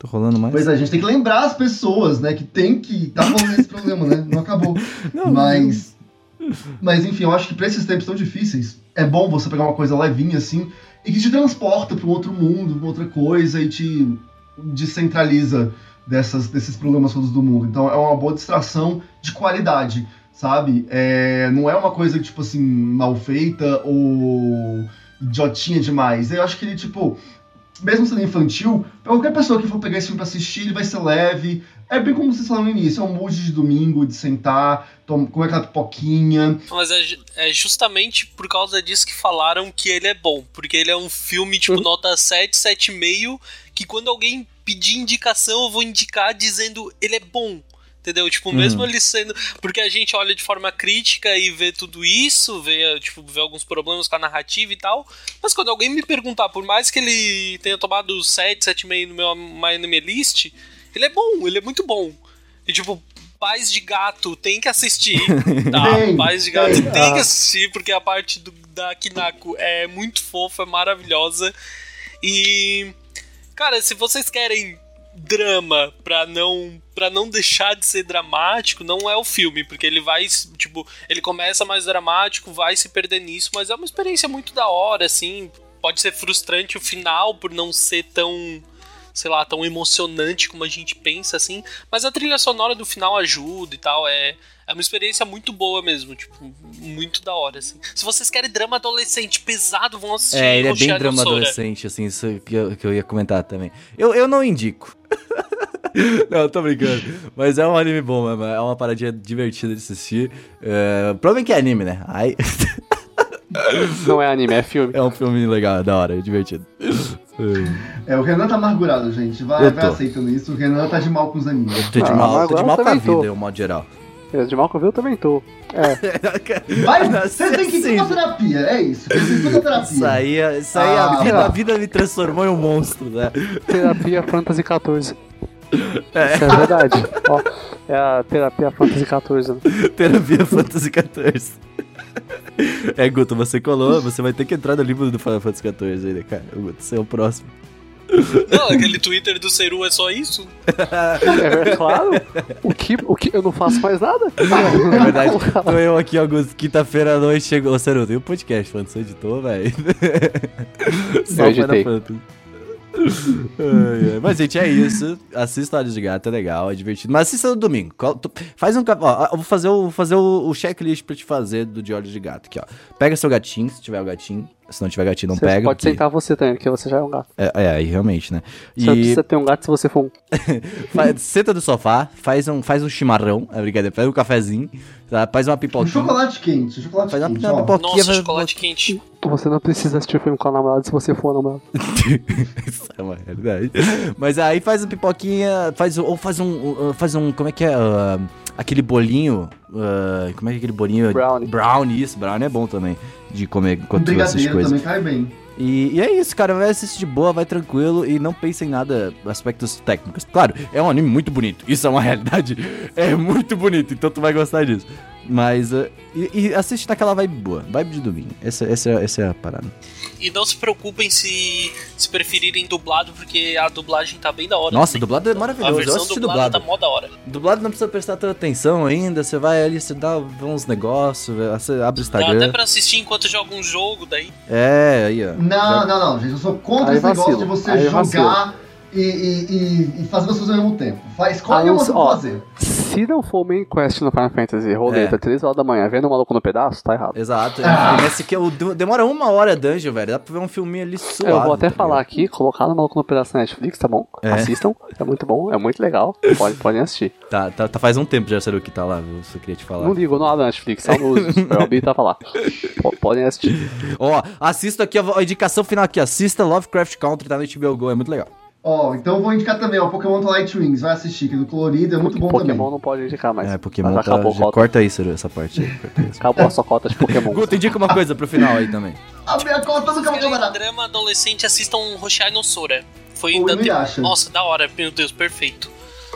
Tô rolando mais. Pois é, a gente tem que lembrar as pessoas, né, que tem que tá rolando esse (laughs) problema, né? Não acabou. (laughs) mas, mas enfim, eu acho que pra esses tempos tão difíceis, é bom você pegar uma coisa levinha assim e que te transporta pra um outro mundo, pra outra coisa e te descentraliza dessas, desses problemas todos do mundo. Então é uma boa distração de qualidade, sabe? É, não é uma coisa tipo assim mal feita ou idiotinha demais. Eu acho que ele tipo mesmo sendo infantil, pra qualquer pessoa que for pegar esse filme pra assistir, ele vai ser leve. É bem como vocês falaram no início, é um mood de domingo, de sentar, tom- comer aquela pipoquinha. Mas é, é justamente por causa disso que falaram que ele é bom. Porque ele é um filme, tipo, Uhum. nota 7, 7,5, que quando alguém pedir indicação, eu vou indicar dizendo ele é bom. Entendeu? Tipo, mesmo ele sendo. Porque a gente olha de forma crítica e vê tudo isso, vê, tipo, vê alguns problemas com a narrativa e tal. Mas quando alguém me perguntar, por mais que ele tenha tomado 7, 7,5 no meu My Anime List, ele é bom, ele é muito bom. E tipo, Pais de Gato tem que assistir, (laughs) tá? Tem, Pais de Gato tem. tem, Ah. que assistir, porque a parte do, da Kinako é muito fofa, é maravilhosa. E. Cara, se vocês querem drama pra não para não deixar de ser dramático, não é o filme, porque ele vai, tipo, ele começa mais dramático, vai se perder nisso, mas é uma experiência muito da hora, assim. Pode ser frustrante o final por não ser tão, sei lá, tão emocionante como a gente pensa, assim. Mas a trilha sonora do final ajuda e tal. É, é uma experiência muito boa mesmo, tipo, muito da hora, assim. Se vocês querem drama adolescente pesado, vão assistir É, ele é bem drama Sora. adolescente, assim, isso que eu, que eu ia comentar também. Eu, eu não indico. (laughs) não, tô brincando. Mas é um anime bom mesmo, é uma paradinha divertida de assistir. É, provavelmente que é anime, né? Aí, (laughs) Não é anime, é filme. é um filme legal, da hora, é divertido. É, o Renan tá amargurado, gente. Vai, Eu vai aceitando isso. O Renan tá de mal com os animes. Tô de Ah, mal, tô de mal com a vida, de um modo geral. É, De mal que eu vi, eu também tô. É, (laughs) Vai, Nossa, você tem que ir pra terapia, é isso. Precisa terapia. Isso aí, isso aí Ah, a, vida, lá. a vida me transformou em um monstro, né? terapia Fantasy 14. Isso é verdade. Ó, é a terapia Fantasy 14. né? (laughs) Terapia Fantasy XIV. É, Guto, você colou, você vai ter que entrar no livro do Final Fantasy XIV aí, né, cara? Guto, você é o próximo. Não, aquele Twitter do Seru é só isso? É, (laughs) claro. O que, o que? Eu não faço mais nada? É verdade. Tô eu aqui, Augusto, quinta-feira à noite, chegou. Ô, Sério, tem um podcast falando, você editou, velho? Só Eu editei. Final Fantasy. Ai, ai. Mas, gente, é isso. Assista Olhos de Gato, é legal, é divertido. Mas assista no domingo. Faz um. Ó, eu vou fazer o, vou fazer o, o checklist pra te fazer do de Olhos de Gato aqui, ó. Pega seu gatinho, se tiver o gatinho. Se não tiver gatinho, não Você pega. pode porque- sentar você também, porque você já é um gato. É, é, aí realmente, né? E precisa ter um gato se você for um. (laughs) senta no sofá, faz um, faz um chimarrão, é brincadeira, pega um cafezinho, tá? faz uma Um pipoquinha. chocolate quente, um chocolate Faz uma, quente, uma pipoquinha. Nossa, chocolate quente. Você não precisa assistir filme com a namorada se você for namorado. (laughs) Isso é uma realidade. Mas aí faz uma pipoquinha, faz, ou faz um, faz um, como é que é, uh, aquele bolinho, uh, como é que é aquele bolinho? Brownie. Brownie, isso, brownie é bom também, de comer Um enquanto assiste brigadeiro coisas. também cai bem. E, e é isso, cara, vai assistir de boa, vai tranquilo e não pense em nada, aspectos técnicos. Claro, é um anime muito bonito, isso é uma (laughs) realidade, é muito bonito, então tu vai gostar disso. Mas, uh, e, e assiste naquela vibe boa, vibe de domingo, essa, essa, essa é a parada. E não se preocupem se, se preferirem dublado, porque a dublagem tá bem da hora. Nossa, também. dublado é A maravilhoso, eu versão assisti dublada dublado. tá mó da hora. Dublado não precisa prestar tanta atenção ainda, você vai ali, você dá uns negócios, você abre o Dá até Instagram. pra assistir enquanto joga um jogo, daí. É, aí, ó. Não, não, não, gente. Eu sou contra Aí esse negócio vacilo, de você aí jogar e, e, e, e fazer as coisas ao mesmo tempo. Faz, escolhe Aí uma pra ó, fazer. Se não for main quest no Final Fantasy, roleta, É. 3 horas da manhã, vendo o maluco no pedaço, tá errado. Exato. Ah. Esse aqui o- demora uma hora dungeon, velho. Dá pra ver um filminho ali suave. eu vou até tá falar aqui, colocar no maluco no pedaço na Netflix, tá bom? É. Assistam, é muito bom, é muito legal. Pode, podem assistir. Tá, tá, tá faz um tempo já, será que tá lá, viu? Só queria te falar. Não ligo nada na Netflix, só no Superbi tava lá. P- podem assistir. Ó, assista aqui a, a indicação final aqui. Assista Lovecraft Country, tá no HBO Go, é muito legal. Ó, então eu vou indicar também, ó, Pokémon Twilight Wings. Vai assistir, que é do colorido, é muito bom Pokémon também. não pode indicar mais. É, Pokémon tá, acabou, já cota. corta isso, essa parte aí. Corta. Acabou a sua cota de Pokémon. Guto, indica uma coisa pro final aí também. A minha conta nunca vai acabar. drama adolescente, assistam Hoshai no Sora. Foi Ou da Inuyasha. Nossa, da hora, meu Deus, perfeito.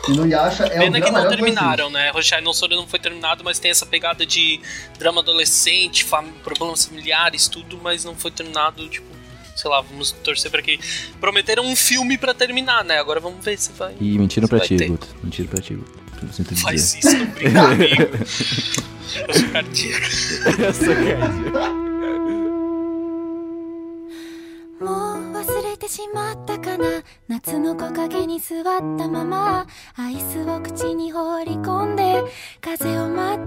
E no Yasha é o Pena que não terminaram, né? Hoshai no Sora não foi terminado, mas tem essa pegada de drama adolescente, fam- problemas familiares, tudo, mas não foi terminado, tipo, sei lá, vamos torcer pra que. Prometeram um filme pra terminar, né? Agora vamos ver se vai. E mentindo se pra vai ti, ter. Guto. Mentindo pra ti, Guto. Eu sinto dizer. Faz isso, não brinca comigo. (laughs) Eu sou cardíaco. Essa cara. もう忘れてしまったかな夏の木陰に座ったままアイスを口に放り込んで風を待